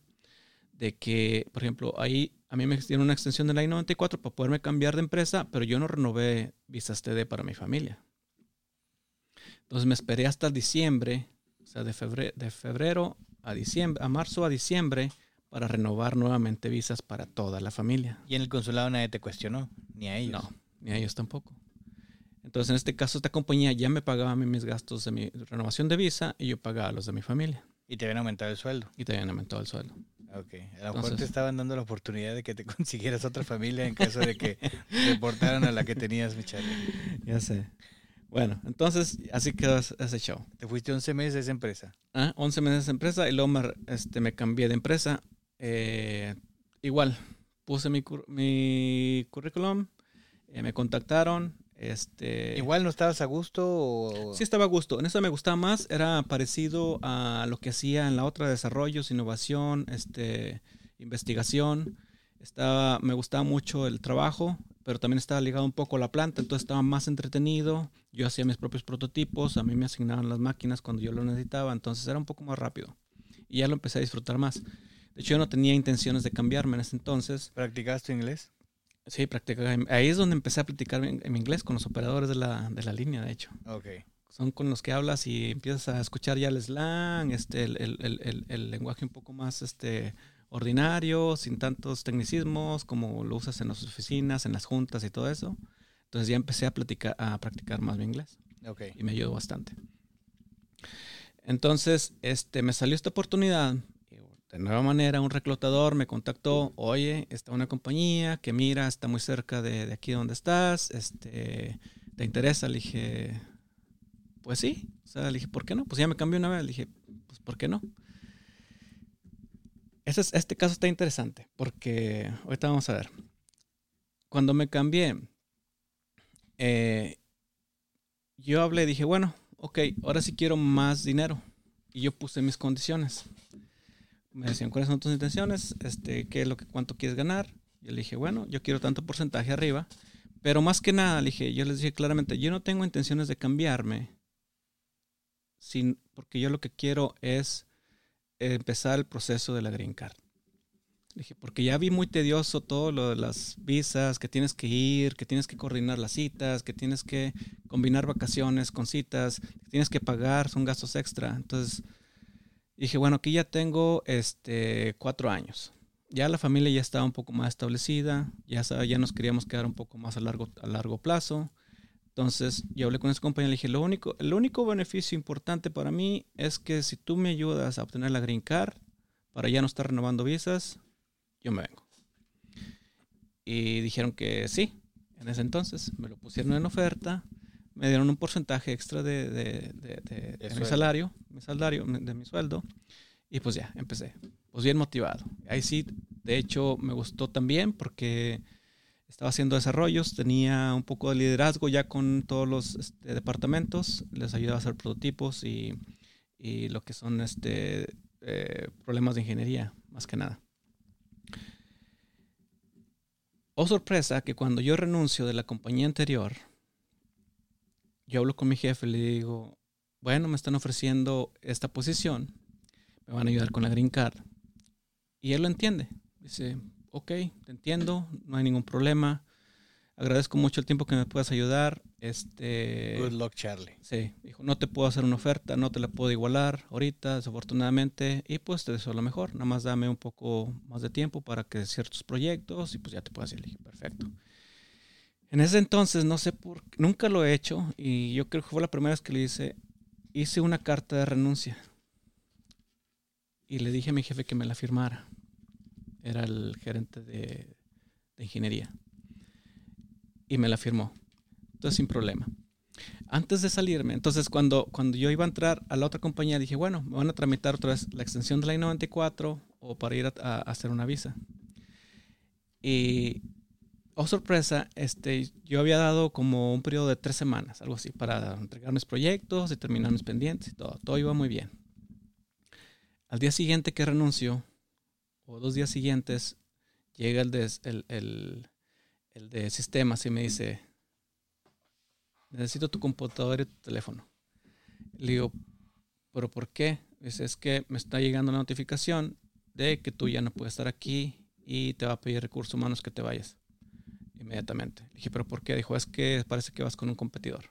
de que, por ejemplo, ahí a mí me dieron una extensión de la I-94 para poderme cambiar de empresa, pero yo no renové visas TD para mi familia. Entonces me esperé hasta diciembre, o sea, de febrero, de febrero a diciembre, a marzo a diciembre, para renovar nuevamente visas para toda la familia. Y en el consulado nadie te cuestionó, ni a ellos. No, ni a ellos tampoco. Entonces, en este caso, esta compañía ya me pagaba a mí mis gastos de mi renovación de visa y yo pagaba los de mi familia. Y te habían aumentado el sueldo. Y te habían aumentado el sueldo. Ok. A lo mejor te estaban dando la oportunidad de que te consiguieras otra familia en caso de que reportaran a la que tenías, mi Charlie. Ya sé. Bueno, entonces así quedó ese show. Te fuiste 11 meses a esa empresa. Ah, 11 meses de empresa y luego me, este, me cambié de empresa. Eh, igual, puse mi, cur- mi currículum, eh, me contactaron. Este, Igual no estabas a gusto o... Sí estaba a gusto. En esa me gustaba más. Era parecido a lo que hacía en la otra, desarrollos, innovación, este, investigación. Estaba, me gustaba mucho el trabajo, pero también estaba ligado un poco a la planta, entonces estaba más entretenido. Yo hacía mis propios prototipos, a mí me asignaban las máquinas cuando yo lo necesitaba, entonces era un poco más rápido. Y ya lo empecé a disfrutar más. De hecho, yo no tenía intenciones de cambiarme en ese entonces. ¿Practicabas tu inglés? Sí, practicaba. Ahí es donde empecé a practicar en, en inglés con los operadores de la, de la línea, de hecho Ok. son con los que hablas y empiezas a escuchar ya el slang, este, el, el- el- el- el lenguaje un poco más este, ordinario, sin tantos tecnicismos, como lo usas en las oficinas, en las juntas y todo eso. Entonces ya empecé a, platicar, a practicar más mi inglés Ok. y me ayudó bastante. Entonces, este, me salió esta oportunidad. De nueva manera, un reclutador me contactó. Oye, está una compañía que mira, está muy cerca de, de aquí donde estás. Este, ¿Te interesa? Le dije, pues sí. O sea, le dije, ¿por qué no? Pues ya me cambié una vez. Le dije, pues ¿por qué no? Este, es- este caso está interesante porque ahorita vamos a ver. Cuando me cambié, eh, yo hablé y dije, bueno, ok, ahora sí quiero más dinero. Y yo puse mis condiciones. Me decían, ¿cuáles son tus intenciones? Este, ¿qué es lo que, cuánto quieres ganar? Yo le dije, bueno, yo quiero tanto porcentaje arriba. Pero más que nada, le dije, yo les dije claramente, yo no tengo intenciones de cambiarme. Sin, porque yo lo que quiero es empezar el proceso de la green card. Le Dije, porque ya vi muy tedioso todo lo de las visas, que tienes que ir, que tienes que coordinar las citas, que tienes que combinar vacaciones con citas, que tienes que pagar, son gastos extra. Entonces, dije, bueno, aquí ya tengo este cuatro años. Ya la familia ya estaba un poco más establecida, ya, ya nos queríamos quedar un poco más a largo, a largo plazo. Entonces, yo hablé con esa compañía y le dije, lo único, el único beneficio importante para mí es que si tú me ayudas a obtener la green card, para ya no estar renovando visas, yo me vengo. Y dijeron que sí, en ese entonces. Me lo pusieron en oferta, me dieron un porcentaje extra de, de- de- de- mi salario, mi salario, de mi sueldo. Y pues ya, empecé. Pues bien motivado. Ahí sí, de hecho, me gustó también porque estaba haciendo desarrollos, tenía un poco de liderazgo ya con todos los este, departamentos, les ayudaba a hacer prototipos y, y lo que son este, eh, problemas de ingeniería, más que nada. Oh sorpresa que cuando yo renuncio de la compañía anterior, yo hablo con mi jefe y le digo, bueno, me están ofreciendo esta posición, me van a ayudar con la green card. Y él lo entiende. Dice, ok, te entiendo, no hay ningún problema. Agradezco mucho el tiempo que me puedas ayudar. Este, Good luck, Charlie. Sí, dijo, no te puedo hacer una oferta, no te la puedo igualar ahorita, desafortunadamente, y pues te deseo lo mejor, nada más dame un poco más de tiempo para que ciertos proyectos y pues ya te le dije, perfecto. En ese entonces, no sé por qué, nunca lo he hecho y yo creo que fue la primera vez que le hice, hice una carta de renuncia y le dije a mi jefe que me la firmara. Era el gerente de, ingeniería y me la firmó. Entonces, sin problema. Antes de salirme, entonces cuando, cuando yo iba a entrar a la otra compañía, dije, bueno, me van a tramitar otra vez la extensión de la I-94 o para ir a, a hacer una visa. Y, oh sorpresa, este, yo había dado como un periodo de tres semanas, algo así, para entregar mis proyectos y terminar mis pendientes y todo. Todo iba muy bien. Al día siguiente que renuncio, o dos días siguientes, llega el de, el, el, el de sistemas y me dice, necesito tu computadora y tu teléfono. Le digo, ¿pero por qué? Dice, es que me está llegando una notificación de que tú ya no puedes estar aquí y te va a pedir recursos humanos que te vayas inmediatamente. Le dije, ¿pero por qué? Dijo, es que parece que vas con un competidor.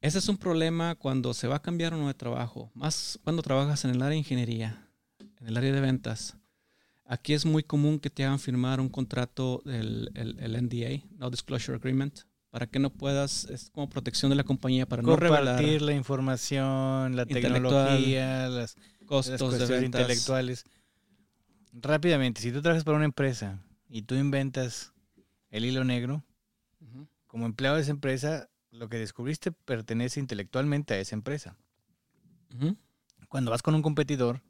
Ese es un problema cuando se va a cambiar uno de trabajo, más cuando trabajas en el área de ingeniería, en el área de ventas. Aquí es muy común que te hagan firmar un contrato del el, NDA, No Disclosure Agreement, para que no puedas, es como protección de la compañía para no revelar la información, la tecnología, las costos las de intelectuales. Rápidamente, si tú trabajas para una empresa y tú inventas el hilo negro, como empleado de esa empresa, lo que descubriste pertenece intelectualmente a esa empresa. Cuando vas con un competidor,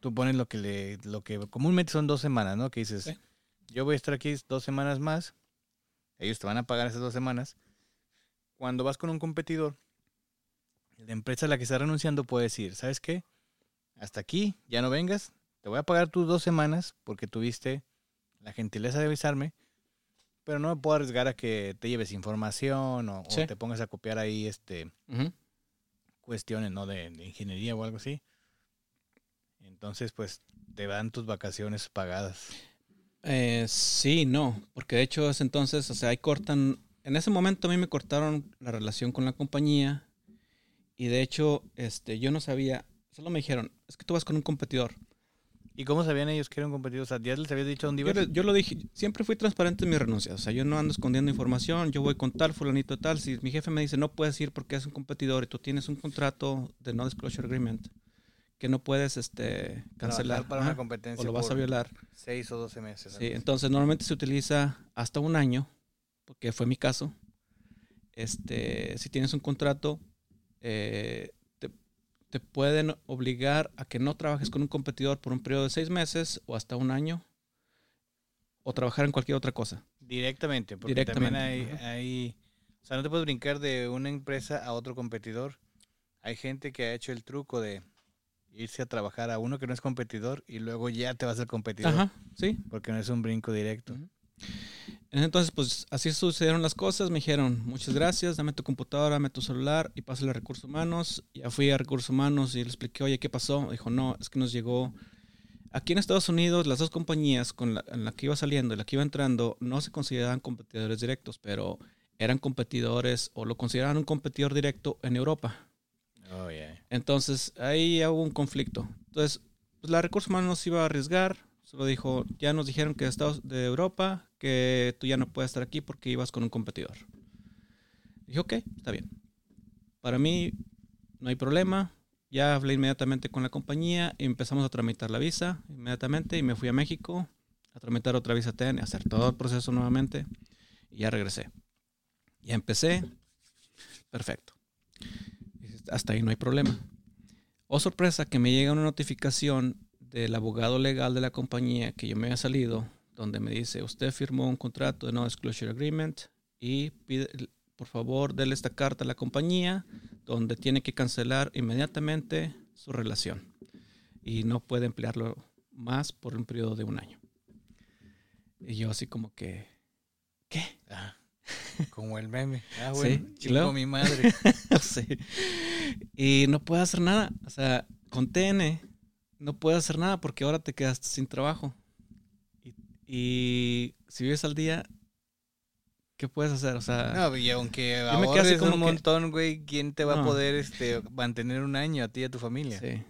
tú pones lo que le, lo que comúnmente son dos semanas, ¿no? Que dices, yo voy a estar aquí dos semanas más, ellos te van a pagar esas dos semanas. Cuando vas con un competidor, la empresa a la que está renunciando puede decir, ¿sabes qué? Hasta aquí, ya no vengas, te voy a pagar tus dos semanas porque tuviste la gentileza de avisarme, pero no me puedo arriesgar a que te lleves información o, te pongas a copiar ahí este cuestiones, ¿no? De, ingeniería o algo así. Entonces, pues, te dan tus vacaciones pagadas. Eh, sí, no, porque de hecho es entonces, o sea, ahí cortan, en ese momento a mí me cortaron la relación con la compañía y de hecho, este, yo no sabía, solo me dijeron, es que tú vas con un competidor. ¿Y cómo sabían ellos que era un competidor? O sea, ¿ya les habías dicho dónde ibas? Yo, yo, lo dije, siempre fui transparente en mi renuncia. O sea, yo no ando escondiendo información, yo voy con tal, fulanito tal. Si mi jefe me dice, no puedes ir porque es un competidor y tú tienes un contrato de no disclosure agreement que no puedes este, cancelar. para una competencia. O lo vas a violar. Seis o doce meses. Sí, entonces normalmente se utiliza hasta un año, porque fue mi caso. Este, si tienes un contrato, eh, te pueden obligar a que no trabajes con un competidor por un periodo de seis meses o hasta un año o trabajar en cualquier otra cosa. Directamente, porque también hay, hay, o sea, no te puedes brincar de una empresa a otro competidor. Hay gente que ha hecho el truco de irse a trabajar a uno que no es competidor y luego ya te vas al competidor. Ajá, sí. Porque no es un brinco directo. Entonces, pues así sucedieron las cosas. Me dijeron, muchas gracias, dame tu computadora, dame tu celular y pásale a recursos humanos. Ya fui a recursos humanos y le expliqué, oye, ¿qué pasó? Dijo, no, es que nos llegó. Aquí en Estados Unidos, las dos compañías con la, en la que iba saliendo y la que iba entrando no se consideraban competidores directos, pero eran competidores o lo consideraban un competidor directo en Europa. Oh, yeah. Entonces, ahí hubo un conflicto. Entonces, pues la recursos humanos iba a arriesgar, Solo dijo, ya nos dijeron que Estados de Europa, que tú ya no puedes estar aquí porque ibas con un competidor. Dije, ok, está bien. Para mí no hay problema. Ya hablé inmediatamente con la compañía y empezamos a tramitar la visa inmediatamente y me fui a México a tramitar otra visa TN, a hacer todo el proceso nuevamente y ya regresé. Ya empecé. Perfecto. Hasta ahí no hay problema. Oh, sorpresa que me llega una notificación del abogado legal de la compañía que yo me había salido, donde me dice, usted firmó un contrato de no disclosure agreement y pide, por favor, déle esta carta a la compañía donde tiene que cancelar inmediatamente su relación y no puede emplearlo más por un periodo de un año. Y yo así como que, ¿qué? Ah, como el meme. Ah, bueno, sí, mi madre. sí. Y no puedo hacer nada. O sea, con TN no puedes hacer nada porque ahora te quedaste sin trabajo. Y, si vives al día, ¿qué puedes hacer? O sea, no, y aunque ahorres como un montón, güey, ¿quién te va a poder este, mantener un año a ti y a tu familia? Sí,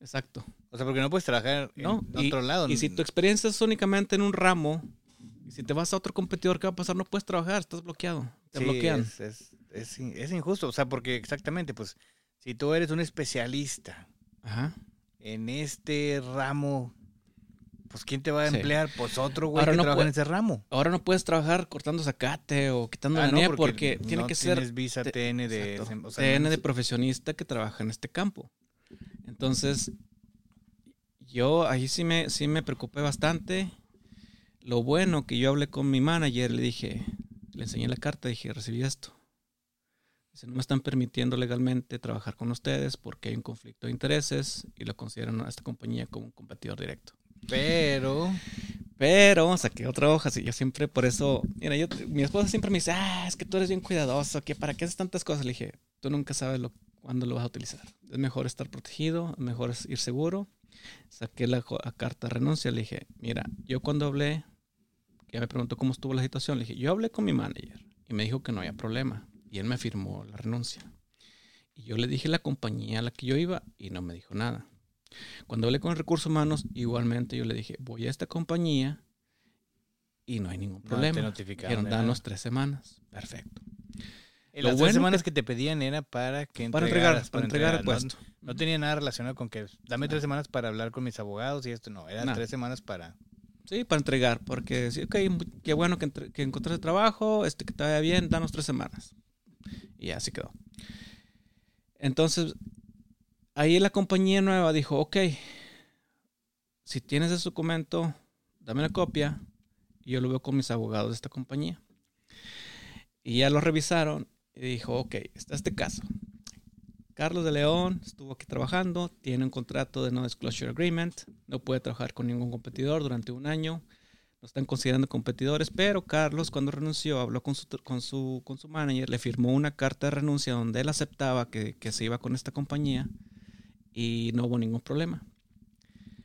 exacto. O sea, porque no puedes trabajar en otro lado. Y si tu experiencia es únicamente en un ramo, y si te vas a otro competidor, ¿qué va a pasar? No puedes trabajar, estás bloqueado. Te bloquean. Es, es, es, es, injusto, o sea, porque exactamente, pues, si tú eres un especialista Ajá en este ramo pues ¿quién te va a Sí. emplear? Pues otro güey Ahora que no trabaja en ese ramo. Ahora no puedes trabajar cortando zacate o quitando Ah, la no, porque, tiene que ser visa TN de... Exacto. o sea, TN de profesionista que trabaja en este campo. Entonces, yo ahí sí me, sí me preocupé bastante. Lo bueno que yo hablé con mi manager, le dije, le enseñé la carta, dije, recibí esto. Dice, no me están permitiendo legalmente trabajar con ustedes porque hay un conflicto de intereses y lo consideran a esta compañía como un competidor directo. Pero... Pero saqué otra hoja, así yo siempre por eso, mira, yo, mi esposa siempre me dice, ah, es que tú eres bien cuidadoso, que para qué haces tantas cosas. Le dije, tú nunca sabes lo, cuándo lo vas a utilizar. Es mejor estar protegido, es mejor ir seguro. Saqué la, carta de renuncia, le dije, mira, yo cuando hablé, ella me preguntó cómo estuvo la situación, le dije, yo hablé con mi manager y me dijo que no había problema y él me firmó la renuncia. Y yo le dije la compañía a la que yo iba y no me dijo nada. Cuando hablé con recursos humanos, igualmente yo le dije, voy a esta compañía y no hay ningún No problema. te notificaron Dijeron, danos tres semanas. Perfecto. Y Lo las tres bueno semanas que... te pedían era para que Para entregar, para entregar el puesto. No, no tenía nada relacionado con que dame tres semanas para hablar con mis abogados y esto no. Eran tres semanas para... Sí, para entregar, porque sí, ok, qué bueno que, entre- que encontraste trabajo, este que te vaya bien, danos tres semanas. Y así quedó. Entonces, ahí la compañía nueva dijo, ok, si tienes ese documento, dame la copia y yo lo veo con mis abogados de esta compañía. Y ya lo revisaron y dijo, ok, está este caso. Carlos de León estuvo aquí trabajando, tiene un contrato de no disclosure agreement, no puede trabajar con ningún competidor durante un año, no están considerando competidores, pero Carlos cuando renunció habló con su, con su, con su manager, le firmó una carta de renuncia donde él aceptaba que, que se iba con esta compañía y no hubo ningún problema.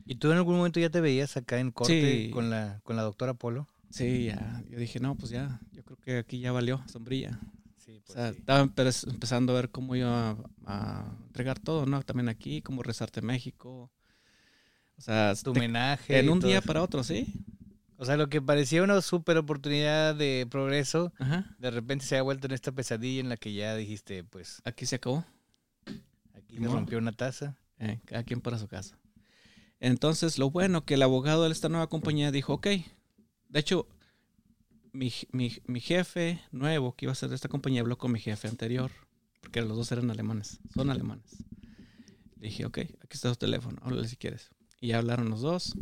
¿Y tú en algún momento ya te veías acá en corte Sí. con la con la doctora Polo? Sí, ya, yo dije, no, pues ya, yo creo que aquí ya valió, sombrilla. Sí, O sea, estaba empe- empezando a ver cómo iba a, a entregar todo, ¿no? También aquí, como Rezarte México. O sea, Tu te- homenaje. en un día para otro, ¿sí? O sea, lo que parecía una super oportunidad de progreso, Ajá. de repente se ha vuelto en esta pesadilla en la que ya dijiste, pues, Aquí se acabó. aquí se rompió una taza. Eh, cada quien para su casa. Entonces, lo bueno que el abogado de esta nueva compañía dijo, ok. De hecho, mi, mi, mi jefe nuevo que iba a ser de esta compañía habló con mi jefe anterior, porque los dos eran alemanes, son alemanes. Le dije, ok, aquí está su teléfono, háblale si quieres. Y ya hablaron los dos.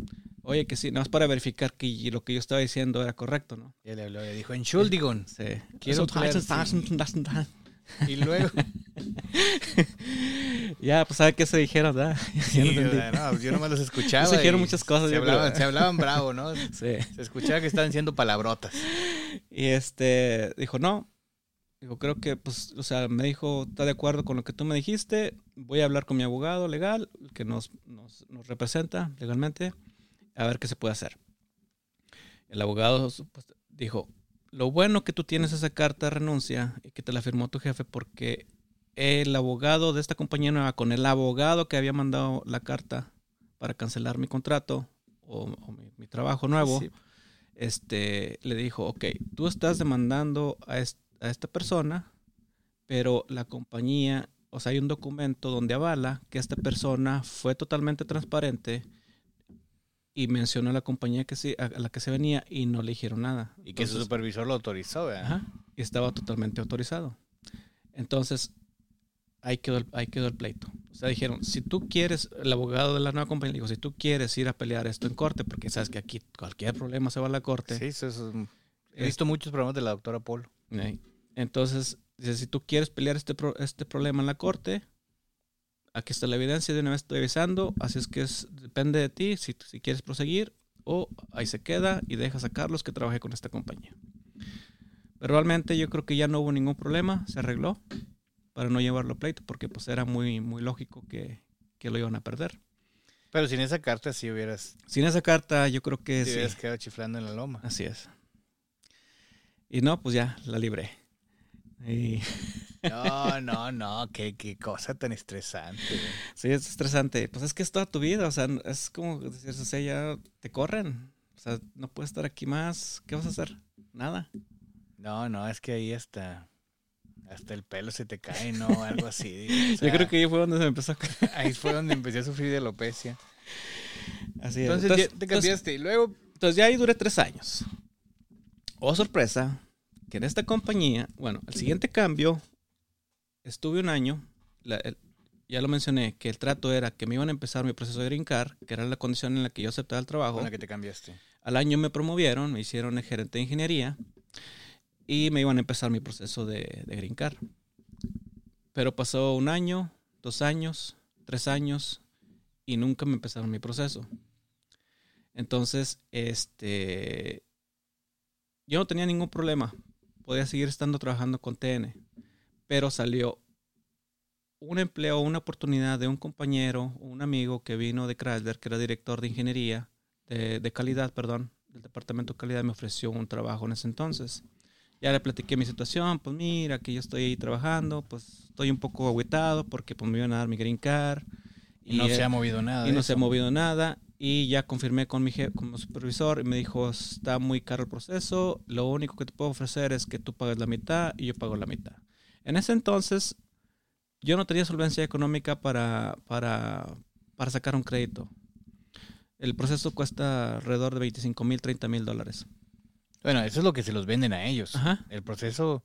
Oye, que sí, nada más para verificar que lo que yo estaba diciendo era correcto, ¿no? Ya le habló, le dijo, Entschuldigung. Sí. Quiero emplear- Y luego, ya, pues, ¿sabe qué se dijeron? ¿verdad? sí, Ya no yo nomás los escuchaba. Se dijeron y muchas cosas, Se yo creo. hablaban, se hablaban bravo, ¿no? Sí. Se escuchaba que estaban diciendo palabrotas. Y este dijo, no. Dijo, creo que, pues, o sea, me dijo, está de acuerdo con lo que tú me dijiste. Voy a hablar con mi abogado legal, que nos, nos, nos representa legalmente, a ver qué se puede hacer. El abogado pues, dijo, lo bueno que tú tienes esa carta de renuncia y que te la firmó tu jefe porque el abogado de esta compañía nueva, con el abogado que había mandado la carta para cancelar mi contrato o, o mi, mi trabajo nuevo, Sí. este, le dijo, ok, tú estás demandando a, est- a esta persona, pero la compañía, o sea, hay un documento donde avala que esta persona fue totalmente transparente y mencionó a la compañía que sí, a la que se venía y no le dijeron nada. Y que su Entonces, supervisor lo autorizó, ¿verdad? ajá, y estaba totalmente autorizado. Entonces, ahí quedó, el, ahí quedó el pleito. O sea, dijeron, si tú quieres, el abogado de la nueva compañía dijo, si tú quieres ir a pelear esto en corte, porque sabes que aquí cualquier problema se va a la corte. Sí, eso es He visto muchos programas de la doctora Polo. Entonces, dice, si tú quieres pelear este, pro- este problema en la corte, aquí está la evidencia, de una vez estoy avisando, así es que es, depende de ti si, si quieres proseguir o ahí se queda y dejas a Carlos que trabaje con esta compañía. Pero realmente yo creo que ya no hubo ningún problema, se arregló para no llevarlo a pleito porque pues era muy, muy lógico que, que lo iban a perder. Pero sin esa carta sí hubieras, Sin esa carta yo creo que sí sí. hubieras quedado chiflando en la loma. Así es. Y no, pues ya, la libré. Y No, no, no, qué, qué cosa tan estresante. Sí, es estresante. Pues es que es toda tu vida, o sea, es como decir, o sea, ya te corren. O sea, no puedes estar aquí más. ¿Qué vas a hacer? Nada. No, no, es que ahí hasta, hasta el pelo se te cae, ¿no? Algo así. digo, o sea, Yo creo que ahí fue donde se me empezó a... ahí fue donde empecé a sufrir de alopecia. Así es. Entonces, Entonces, ya te cambiaste y luego... entonces ya ahí duré tres años. Oh, sorpresa, que en esta compañía, bueno, el siguiente cambio, estuve un año, la- el- ya lo mencioné, que el trato era que me iban a empezar mi proceso de green card, que era la condición en la que yo aceptaba el trabajo. Con la que te cambiaste. Al año me promovieron, me hicieron el gerente de ingeniería y me iban a empezar mi proceso de, de. Pero pasó un año, dos años, tres años y nunca me empezaron mi proceso. Entonces, este, yo no tenía ningún problema. Podía seguir estando trabajando con TN, pero salió un empleo, una oportunidad de un compañero, un amigo que vino de Chrysler, que era director de ingeniería, de, de calidad, perdón, del departamento de calidad, me ofreció un trabajo en ese entonces. Ya le platiqué mi situación, pues mira, que yo estoy ahí trabajando, pues estoy un poco agüitado porque pues me iban a dar mi green card. Y, no se ha movido nada. y no se ha movido nada. Y ya confirmé con mi, con mi supervisor y me dijo, está muy caro el proceso, lo único que te puedo ofrecer es que tú pagues la mitad y yo pago la mitad. En ese entonces, yo no tenía solvencia económica para, para, para sacar un crédito. El proceso cuesta alrededor de 25 mil, 30 mil dólares. Bueno, eso es lo que se los venden a ellos. Ajá. El proceso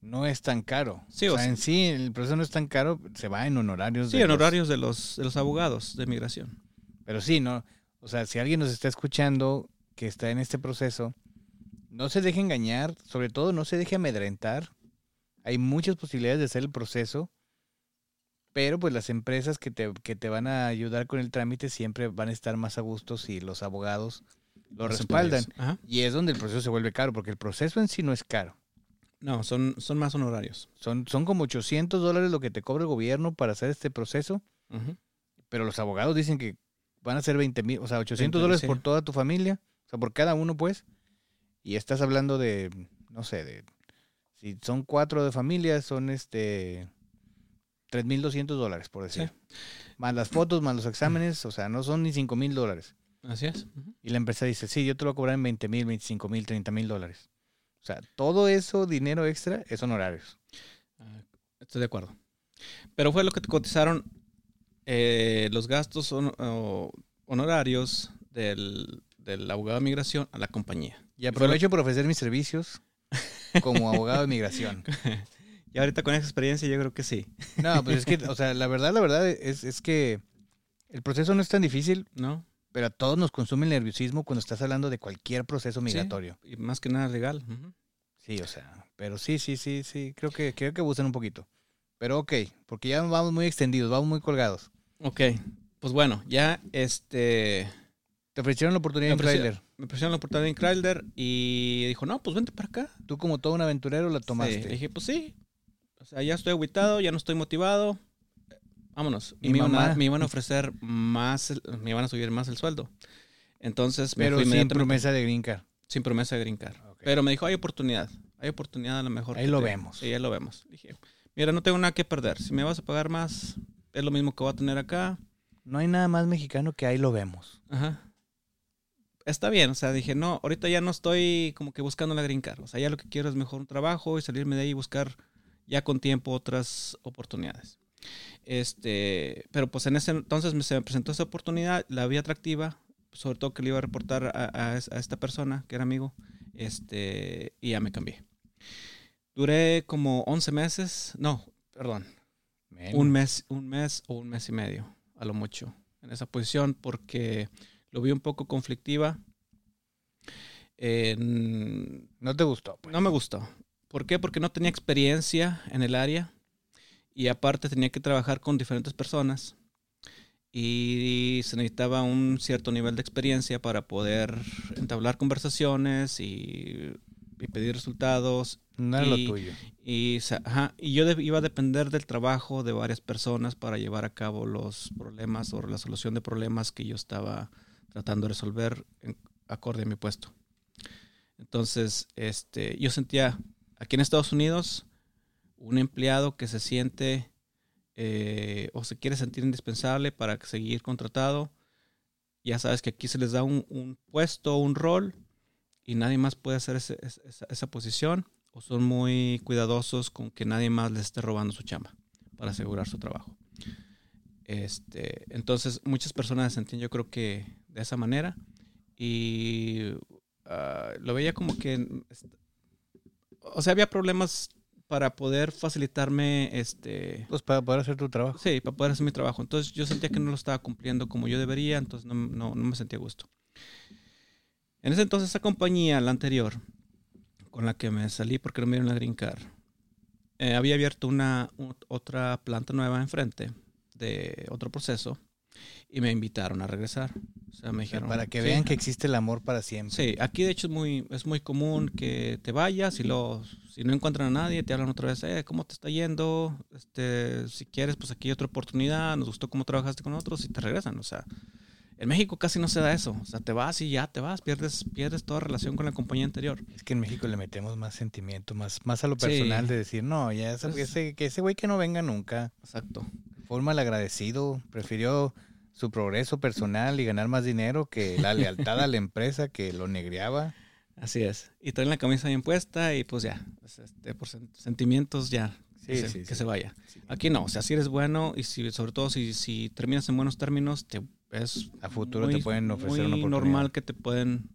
no es tan caro. Sí, o o sea, sea- en sí, el proceso no es tan caro, se va en honorarios. Sí, de en los- horarios de los, de los abogados de migración. Pero sí, ¿no? O sea, si alguien nos está escuchando que está en este proceso, no se deje engañar, sobre todo no se deje amedrentar. Hay muchas posibilidades de hacer el proceso, pero pues las empresas que te, que te van a ayudar con el trámite siempre van a estar más a gusto si los abogados lo Los respaldan. Y es donde el proceso se vuelve caro, porque el proceso en sí no es caro. No, son, son más honorarios. Son, son como 800 dólares lo que te cobra el gobierno para hacer este proceso, pero los abogados dicen que van a ser 20 mil, o sea, 800 20,000, dólares por toda tu familia, o sea, por cada uno, pues. Y estás hablando de, no sé, de, si son cuatro de familia, son este, 3.200 dólares, por decir. Más las fotos, más los exámenes, o sea, no son ni 5 mil dólares. Así es. Y la empresa dice, sí, yo te lo voy a cobrar en 20 mil, 25 mil, 30 mil dólares. O sea, todo eso, dinero extra, es honorarios. Ah, Estoy de acuerdo. Pero fue lo que te cotizaron eh, los gastos hon- o honorarios del, del abogado de migración a la compañía. Y aprovecho por ofrecer mis servicios como abogado de migración. Y ahorita con esa experiencia yo creo que sí, No, pues es que, o sea, la verdad, la verdad es, es que el proceso no es tan difícil, ¿no? pero a todos nos consume el nerviosismo cuando estás hablando de cualquier proceso migratorio. Y más que nada legal. Sí, o sea, pero sí, sí, sí, sí, creo que, creo que abusan un poquito. Pero ok, porque ya vamos muy extendidos, vamos muy colgados. Ok, pues bueno, ya este... Te ofrecieron la oportunidad en trailer. Me ofrecieron la oportunidad en Chrysler y dijo, no, pues vente para acá. Tú como todo un aventurero la tomaste. Sí, dije, pues sí. O sea, ya estoy aguitado, ya no estoy motivado. Vámonos. Y Mi me iban, a, mamá- me iban a ofrecer más, me iban a subir más el sueldo. Entonces, me pero fui sin promesa de green card. sin promesa de. Ok. Pero me dijo, hay oportunidad. Hay oportunidad a lo mejor. Ahí lo te- vemos. Sí, ahí lo vemos. Dije, mira, no tengo nada que perder. Si me vas a pagar más, es lo mismo que voy a tener acá. No hay nada más mexicano que ahí lo vemos. Ajá. Está bien, o sea, dije, no, ahorita ya no estoy como que buscando la green card. O sea, ya lo que quiero es mejor un trabajo y salirme de ahí y buscar ya con tiempo otras oportunidades. Este, pero pues en ese entonces me, se me presentó esa oportunidad, la vi atractiva, sobre todo que le iba a reportar a, a es- a esta persona que era amigo, este, y ya me cambié. Duré como 11 meses, no, perdón, Menos. un mes, un mes o un mes y medio, a lo mucho, en esa posición, porque lo vi un poco conflictiva. No te gustó. pues. no me gustó. ¿Por qué? Porque no tenía experiencia en el área y aparte tenía que trabajar con diferentes personas y se necesitaba un cierto nivel de experiencia para poder entablar conversaciones y, y pedir resultados No era y- lo tuyo. y, ajá, y yo de- iba a depender del trabajo de varias personas para llevar a cabo los problemas o la solución de problemas que yo estaba tratando de resolver acorde a mi puesto. Entonces, este, yo sentía aquí en Estados Unidos un empleado que se siente eh, o se quiere sentir indispensable para seguir contratado. Ya sabes que aquí se les da un, puesto, un rol y nadie más puede hacer esa- esa posición o son muy cuidadosos con que nadie más les esté robando su chamba para asegurar su trabajo. Este, entonces, muchas personas se sentían, yo creo que de esa manera. Y ah, lo veía como que. O sea, había problemas para poder facilitarme este pues para poder hacer tu trabajo sí para poder hacer mi trabajo entonces yo sentía que no lo estaba cumpliendo como yo debería entonces no, no, no me sentía a gusto en ese entonces esa compañía la anterior con la que me salí porque no me dieron la green card eh, había abierto una otra planta nueva enfrente de otro proceso y me invitaron a regresar. O sea, me dijeron, para que vean que existe el amor para siempre. Sí, aquí de hecho es muy, es muy común que te vayas y luego, si no encuentran a nadie, te hablan otra vez, eh, ¿cómo te está yendo? Este, si quieres, pues aquí hay otra oportunidad, nos gustó cómo trabajaste con otros y te regresan. O sea, en México casi no se da eso. O sea, te vas y ya te vas, pierdes, pierdes toda relación con la compañía anterior. Es que en México le metemos más sentimiento, más, más a lo personal de decir, no, ya ese, que ese güey que no venga nunca. Exacto. Forma el agradecido, prefirió su progreso personal y ganar más dinero que la lealtad a la empresa que lo negreaba. Así es. Y traen la camisa bien puesta y pues ya, este, por sentimientos ya, que, se, vaya. Aquí no, o sea, si eres bueno y si, sobre todo si, si terminas en buenos términos, te, es a futuro te pueden ofrecer una oportunidad. normal que te pueden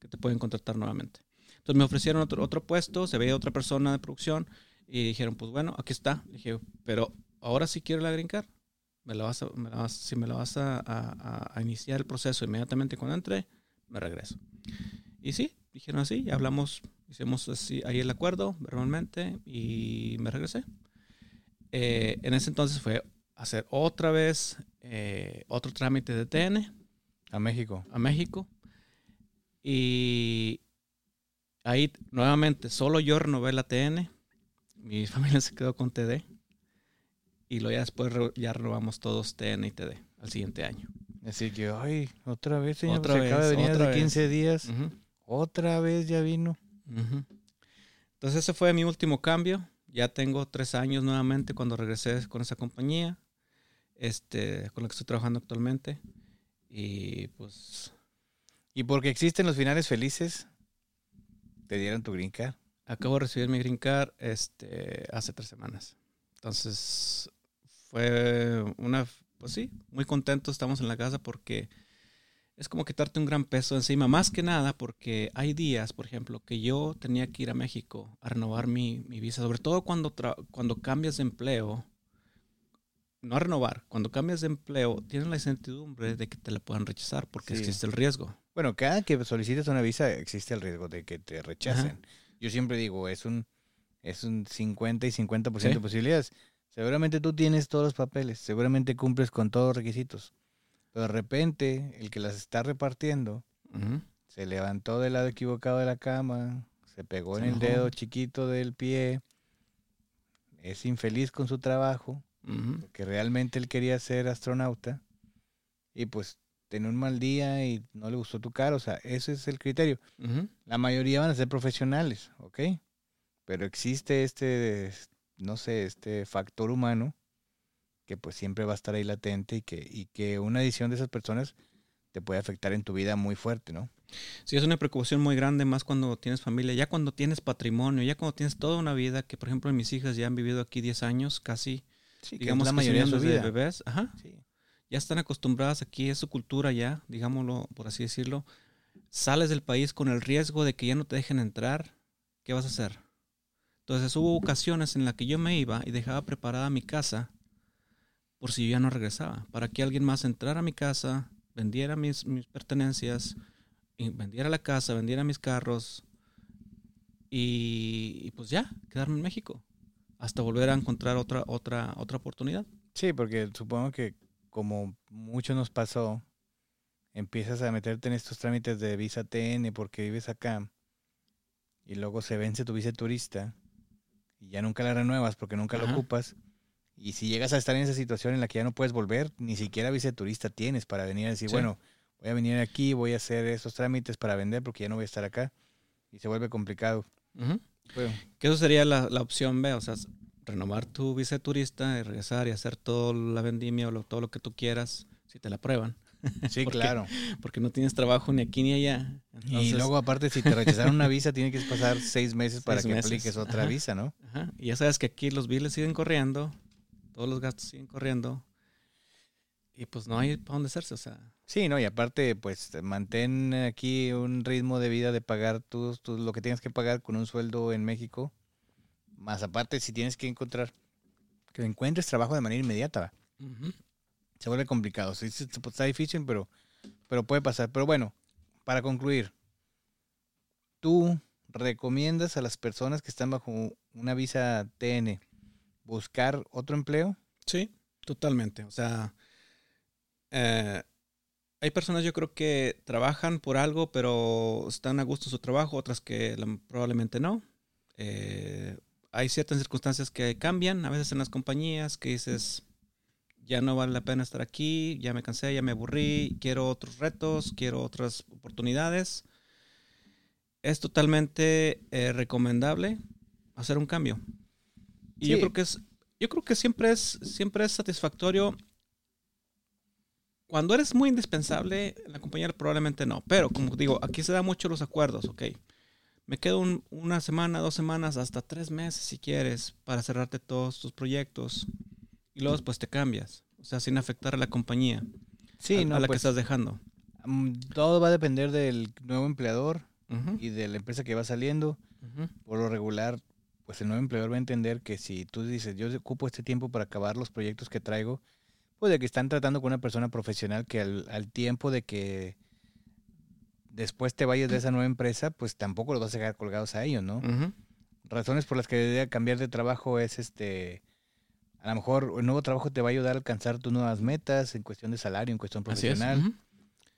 que te pueden contratar nuevamente. Entonces me ofrecieron otro, otro puesto, se veía otra persona de producción y dijeron, pues bueno, aquí está. dije, pero ahora sí quiero la green card. Me la vas a, si me la vas a, a, iniciar el proceso inmediatamente cuando entre, me regreso. Y sí, dijeron así, hablamos, hicimos así, ahí el acuerdo verbalmente y me regresé. Eh, en ese entonces fue hacer otra vez eh, otro trámite de TN. A México. A México. Y ahí nuevamente solo yo renové la TN. Mi familia se quedó con TD. Y luego ya después ya renovamos todos TN y TD al siguiente año. Así que, ay, otra vez, señor, otra vez, acaba de venir hace 15 días. Otra vez ya vino. Entonces ese fue mi último cambio. Ya tengo tres años nuevamente cuando regresé con esa compañía este, con la que estoy trabajando actualmente. Y pues... ¿Y porque existen los finales felices? ¿Te dieron tu green card? Acabo de recibir mi green card este, hace tres semanas. Entonces, fue una... Pues sí, muy contento estamos en la casa porque es como quitarte un gran peso encima. Más que nada porque hay días, por ejemplo, que yo tenía que ir a México a renovar mi, mi visa. Sobre todo cuando, cuando cambias de empleo no a renovar, cuando cambias de empleo, tienes la incertidumbre de que te la puedan rechazar porque existe el riesgo. Bueno, cada que solicites una visa existe el riesgo de que te rechacen. Yo siempre digo, es un, es un 50 y 50% de posibilidades. Seguramente tú tienes todos los papeles, seguramente cumples con todos los requisitos. Pero de repente, el que las está repartiendo se levantó del lado equivocado de la cama, se pegó en el dedo chiquito del pie, es infeliz con su trabajo que realmente él quería ser astronauta y pues tenía un mal día y no le gustó tu cara, o sea, ese es el criterio. La mayoría van a ser profesionales, ¿ok? Pero existe este, no sé, este factor humano que pues siempre va a estar ahí latente y que, y que una edición de esas personas te puede afectar en tu vida muy fuerte, ¿no? Sí, es una preocupación muy grande, más cuando tienes familia, ya cuando tienes patrimonio, ya cuando tienes toda una vida, que por ejemplo mis hijas ya han vivido aquí 10 años casi, digamos, la mayoría de sus bebés, ajá, ya están acostumbradas aquí, es su cultura ya, digámoslo, por así decirlo. Sales del país con el riesgo de que ya no te dejen entrar, ¿qué vas a hacer? Entonces hubo ocasiones en las que yo me iba y dejaba preparada mi casa por si yo ya no regresaba, para que alguien más entrara a mi casa, vendiera mis, pertenencias, vendiera la casa, vendiera mis carros y, y pues ya, quedarme en México hasta volver a encontrar otra, otra, otra oportunidad. Sí, porque supongo que como mucho nos pasó, empiezas a meterte en estos trámites de visa TN porque vives acá y luego se vence tu visa turista y ya nunca la renuevas porque nunca la ocupas. Y si llegas a estar en esa situación en la que ya no puedes volver, ni siquiera visa turista tienes para venir a decir, bueno, voy a venir aquí, voy a hacer esos trámites para vender porque ya no voy a estar acá. Y se vuelve complicado. Que eso sería la, opción B, o sea, renovar tu visa turista y regresar y hacer toda la vendimia o todo lo que tú quieras, si te la prueban. Sí, claro. Porque no tienes trabajo ni aquí ni allá. y luego, aparte, si te rechazaron una visa, tienes que pasar seis meses para que apliques otra visa, ¿no? Y ya sabes que aquí los biles siguen corriendo, todos los gastos siguen corriendo. y pues no hay para dónde hacerse, o sea. Sí, no, y aparte, pues mantén aquí un ritmo de vida de pagar tú, tú lo que tienes que pagar con un sueldo en México. Más aparte, si tienes que encontrar, que encuentres trabajo de manera inmediata, ujú. Se vuelve complicado. Sí, está difícil, pero, pero puede pasar. Pero bueno, para concluir, ¿tú recomiendas a las personas que están bajo una visa TN buscar otro empleo? Sí, totalmente. O sea, eh, hay personas yo creo que trabajan por algo, pero están a gusto en su trabajo, otras que probablemente no. Eh, hay ciertas circunstancias que cambian, a veces en las compañías, que dices, ya no vale la pena estar aquí, ya me cansé, ya me aburrí, quiero otros retos, quiero otras oportunidades. Es totalmente eh, recomendable hacer un cambio. Y yo creo que es, yo creo que siempre es, siempre es satisfactorio. Cuando eres muy indispensable, en la compañía probablemente no. Pero como digo, aquí se dan mucho los acuerdos, ok. Me quedo un- una semana, dos semanas, hasta tres meses si quieres, para cerrarte todos tus proyectos. Y luego después te cambias. O sea, sin afectar a la compañía Sí, a, no, a la que pues, estás dejando. mm, todo va a depender del nuevo empleador y de la empresa que va saliendo. Por lo regular, pues el nuevo empleador va a entender que si tú dices, yo ocupo este tiempo para acabar los proyectos que traigo, pues de que están tratando con una persona profesional que al, al tiempo de que después te vayas de esa nueva empresa, pues tampoco los vas a dejar colgados a ellos, ¿no? Razones por las que debería cambiar de trabajo es este, a lo mejor el nuevo trabajo te va a ayudar a alcanzar tus nuevas metas en cuestión de salario, en cuestión Así es. profesional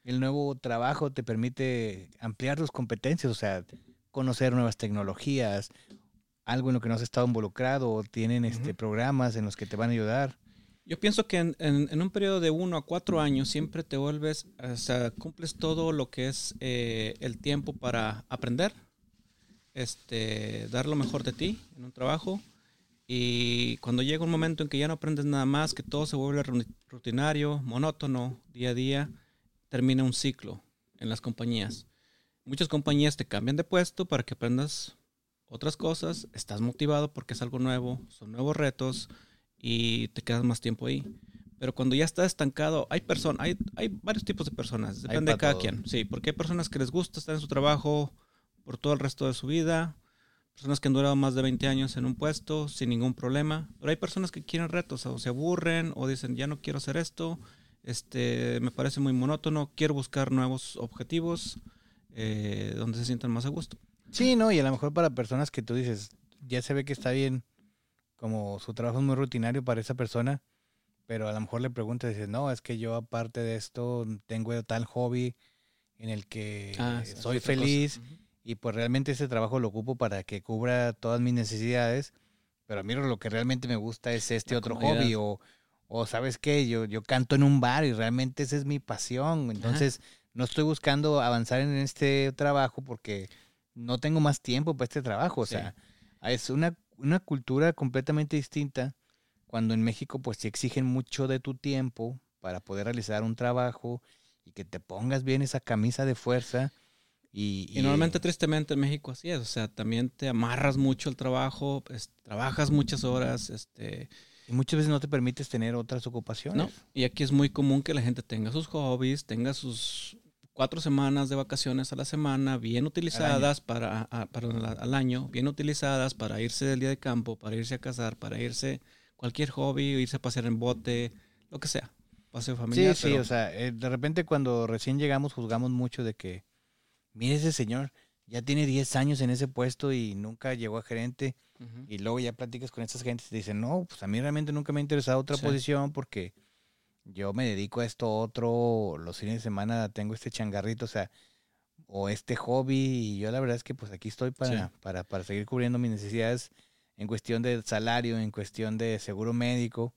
el nuevo trabajo te permite ampliar tus competencias, o sea, conocer nuevas tecnologías, algo en lo que no has estado involucrado, o tienen este programas en los que te van a ayudar. Yo pienso que en, en- en un periodo de uno a cuatro años siempre te vuelves, o sea, cumples todo lo que es eh, el tiempo para aprender, este, dar lo mejor de ti en un trabajo. Y cuando llega un momento en que ya no aprendes nada más, que todo se vuelve ru- rutinario, monótono, día a día, termina un ciclo en las compañías. Muchas compañías te cambian de puesto para que aprendas otras cosas, estás motivado porque es algo nuevo, son nuevos retos y te quedas más tiempo ahí. Pero cuando ya estás estancado, hay personas, hay, hay varios tipos de personas, depende de cada todo. quien. Sí, porque hay personas que les gusta estar en su trabajo por todo el resto de su vida, personas que han durado más de 20 años en un puesto sin ningún problema, pero hay personas que quieren retos o se aburren o dicen, ya no quiero hacer esto, este, me parece muy monótono, quiero buscar nuevos objetivos eh, donde se sientan más a gusto. Sí, ¿no? Y a lo mejor para personas que tú dices, ya se ve que está bien, como su trabajo es muy rutinario para esa persona, pero a lo mejor le preguntas y dices, no, es que yo aparte de esto tengo tal hobby en el que Ah, soy feliz. Y pues realmente ese trabajo lo ocupo para que cubra todas mis necesidades, pero a mí lo que realmente me gusta es este La otro hobby o, o sabes qué, yo, yo canto en un bar y realmente esa es mi pasión, entonces no estoy buscando avanzar en este trabajo porque no tengo más tiempo para este trabajo, o Sí. sea, es una, una cultura completamente distinta cuando en México pues te exigen mucho de tu tiempo para poder realizar un trabajo y que te pongas bien esa camisa de fuerza y, Y normalmente, tristemente, en México así es. O sea, también te amarras mucho al trabajo, trabajas muchas horas, este, y muchas veces no te permites tener otras ocupaciones. ¿no? Y aquí es muy común que la gente tenga sus hobbies, tenga sus cuatro semanas de vacaciones a la semana bien utilizadas para, a- para la- al año, bien utilizadas para irse del día de campo, para irse a cazar, para irse cualquier hobby, irse a pasear en bote, lo que sea. Paseo Sí, familiar. sí, pero- o sea, eh, de repente cuando recién llegamos juzgamos mucho de que, mire ese señor, ya tiene 10 años en ese puesto y nunca llegó a gerente y luego ya platicas con estas gentes y te dicen, no, pues a mí realmente nunca me ha interesado otra Sí. posición porque yo me dedico a esto otro, los fines de semana tengo este changarrito, o sea, o este hobby y yo la verdad es que pues aquí estoy para, Sí. para, para seguir cubriendo mis necesidades en cuestión de salario, en cuestión de seguro médico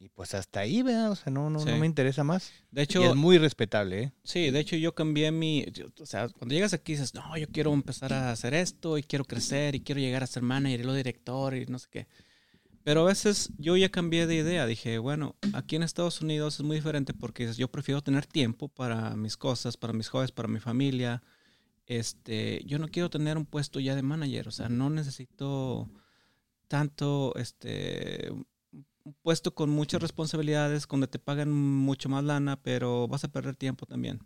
y pues hasta ahí, ¿verdad? O sea, no, no, no me interesa más. De Y hecho, es muy respetable, ¿eh? Sí, de hecho yo cambié mi, yo- o sea, cuando llegas aquí dices, no, yo quiero empezar a hacer esto y quiero crecer y quiero llegar a ser manager y luego director y no sé qué. Pero a veces yo ya cambié de idea, dije, bueno, aquí en Estados Unidos es muy diferente porque yo prefiero tener tiempo para mis cosas, para mis hobbies, para mi familia. Este, yo no quiero tener un puesto ya de manager, o sea, no necesito tanto, este, puesto con muchas responsabilidades, donde te pagan mucho más lana, pero vas a perder tiempo también.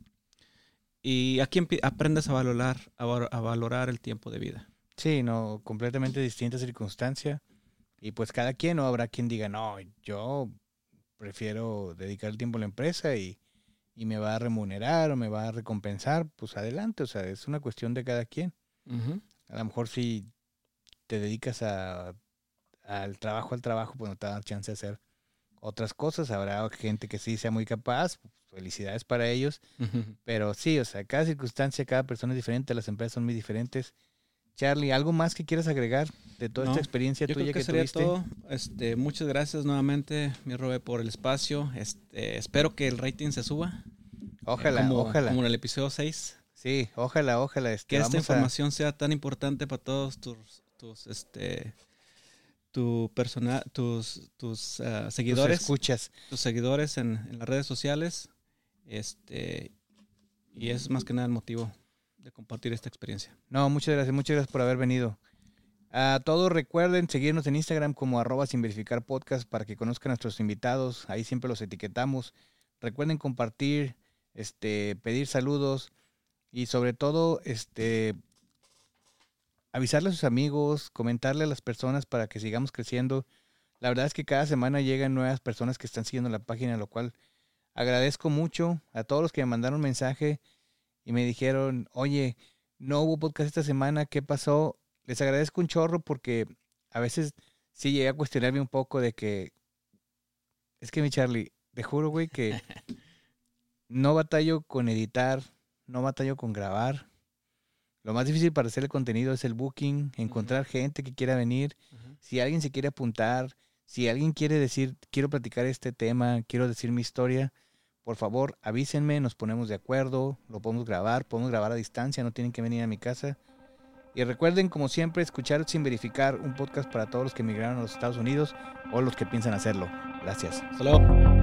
Y aquí aprendes a valorar, a, valorar el tiempo de vida. Sí, no, completamente distinta circunstancia. Y pues cada quien, no habrá quien diga, no, yo prefiero dedicar el tiempo a la empresa y, me va a remunerar o me va a recompensar, pues adelante, o sea, es una cuestión de cada quien. A lo mejor si te dedicas a, al trabajo, al trabajo, pues no te da chance de hacer otras cosas. Habrá gente que sí sea muy capaz, felicidades para ellos. Pero sí, o sea, cada circunstancia, cada persona es diferente, las empresas son muy diferentes. Charlie, ¿algo más que quieras agregar de toda esta experiencia tuya que, sería tuviste? Todo. Este, muchas gracias nuevamente, mi Robe, por el espacio. Este, espero que el rating se suba. Ojalá, ojalá. Como en el episodio 6. Sí, ojalá, ojalá. Este, que esta información sea tan importante para todos tus, tus este, tu persona, tus, tus uh, seguidores. escuchas. Tus seguidores en, en, las redes sociales. Este, y es más que nada el motivo de compartir esta experiencia. No, muchas gracias, muchas gracias por haber venido. A todos recuerden seguirnos en Instagram como arroba sin verificar podcast para que conozcan a nuestros invitados. Ahí siempre los etiquetamos. Recuerden compartir, este, pedir saludos y sobre todo, este, avisarle a sus amigos, comentarle a las personas para que sigamos creciendo. La verdad es que cada semana llegan nuevas personas que están siguiendo la página, lo cual agradezco mucho a todos los que me mandaron mensaje y me dijeron, oye, no hubo podcast esta semana, ¿qué pasó? Les agradezco un chorro porque a veces sí llegué a cuestionarme un poco de que, es que mi Charlie, te juro, güey, que no batallo con editar, no batallo con grabar. Lo más difícil para hacer el contenido es el booking, encontrar gente que quiera venir. Si alguien se quiere apuntar, si alguien quiere decir, quiero platicar este tema, quiero decir mi historia, por favor avísenme, nos ponemos de acuerdo, lo podemos grabar, podemos grabar a distancia, no tienen que venir a mi casa. Y recuerden, como siempre, escuchar sin verificar un podcast para todos los que emigraron a los Estados Unidos o los que piensan hacerlo. Gracias. Hasta luego.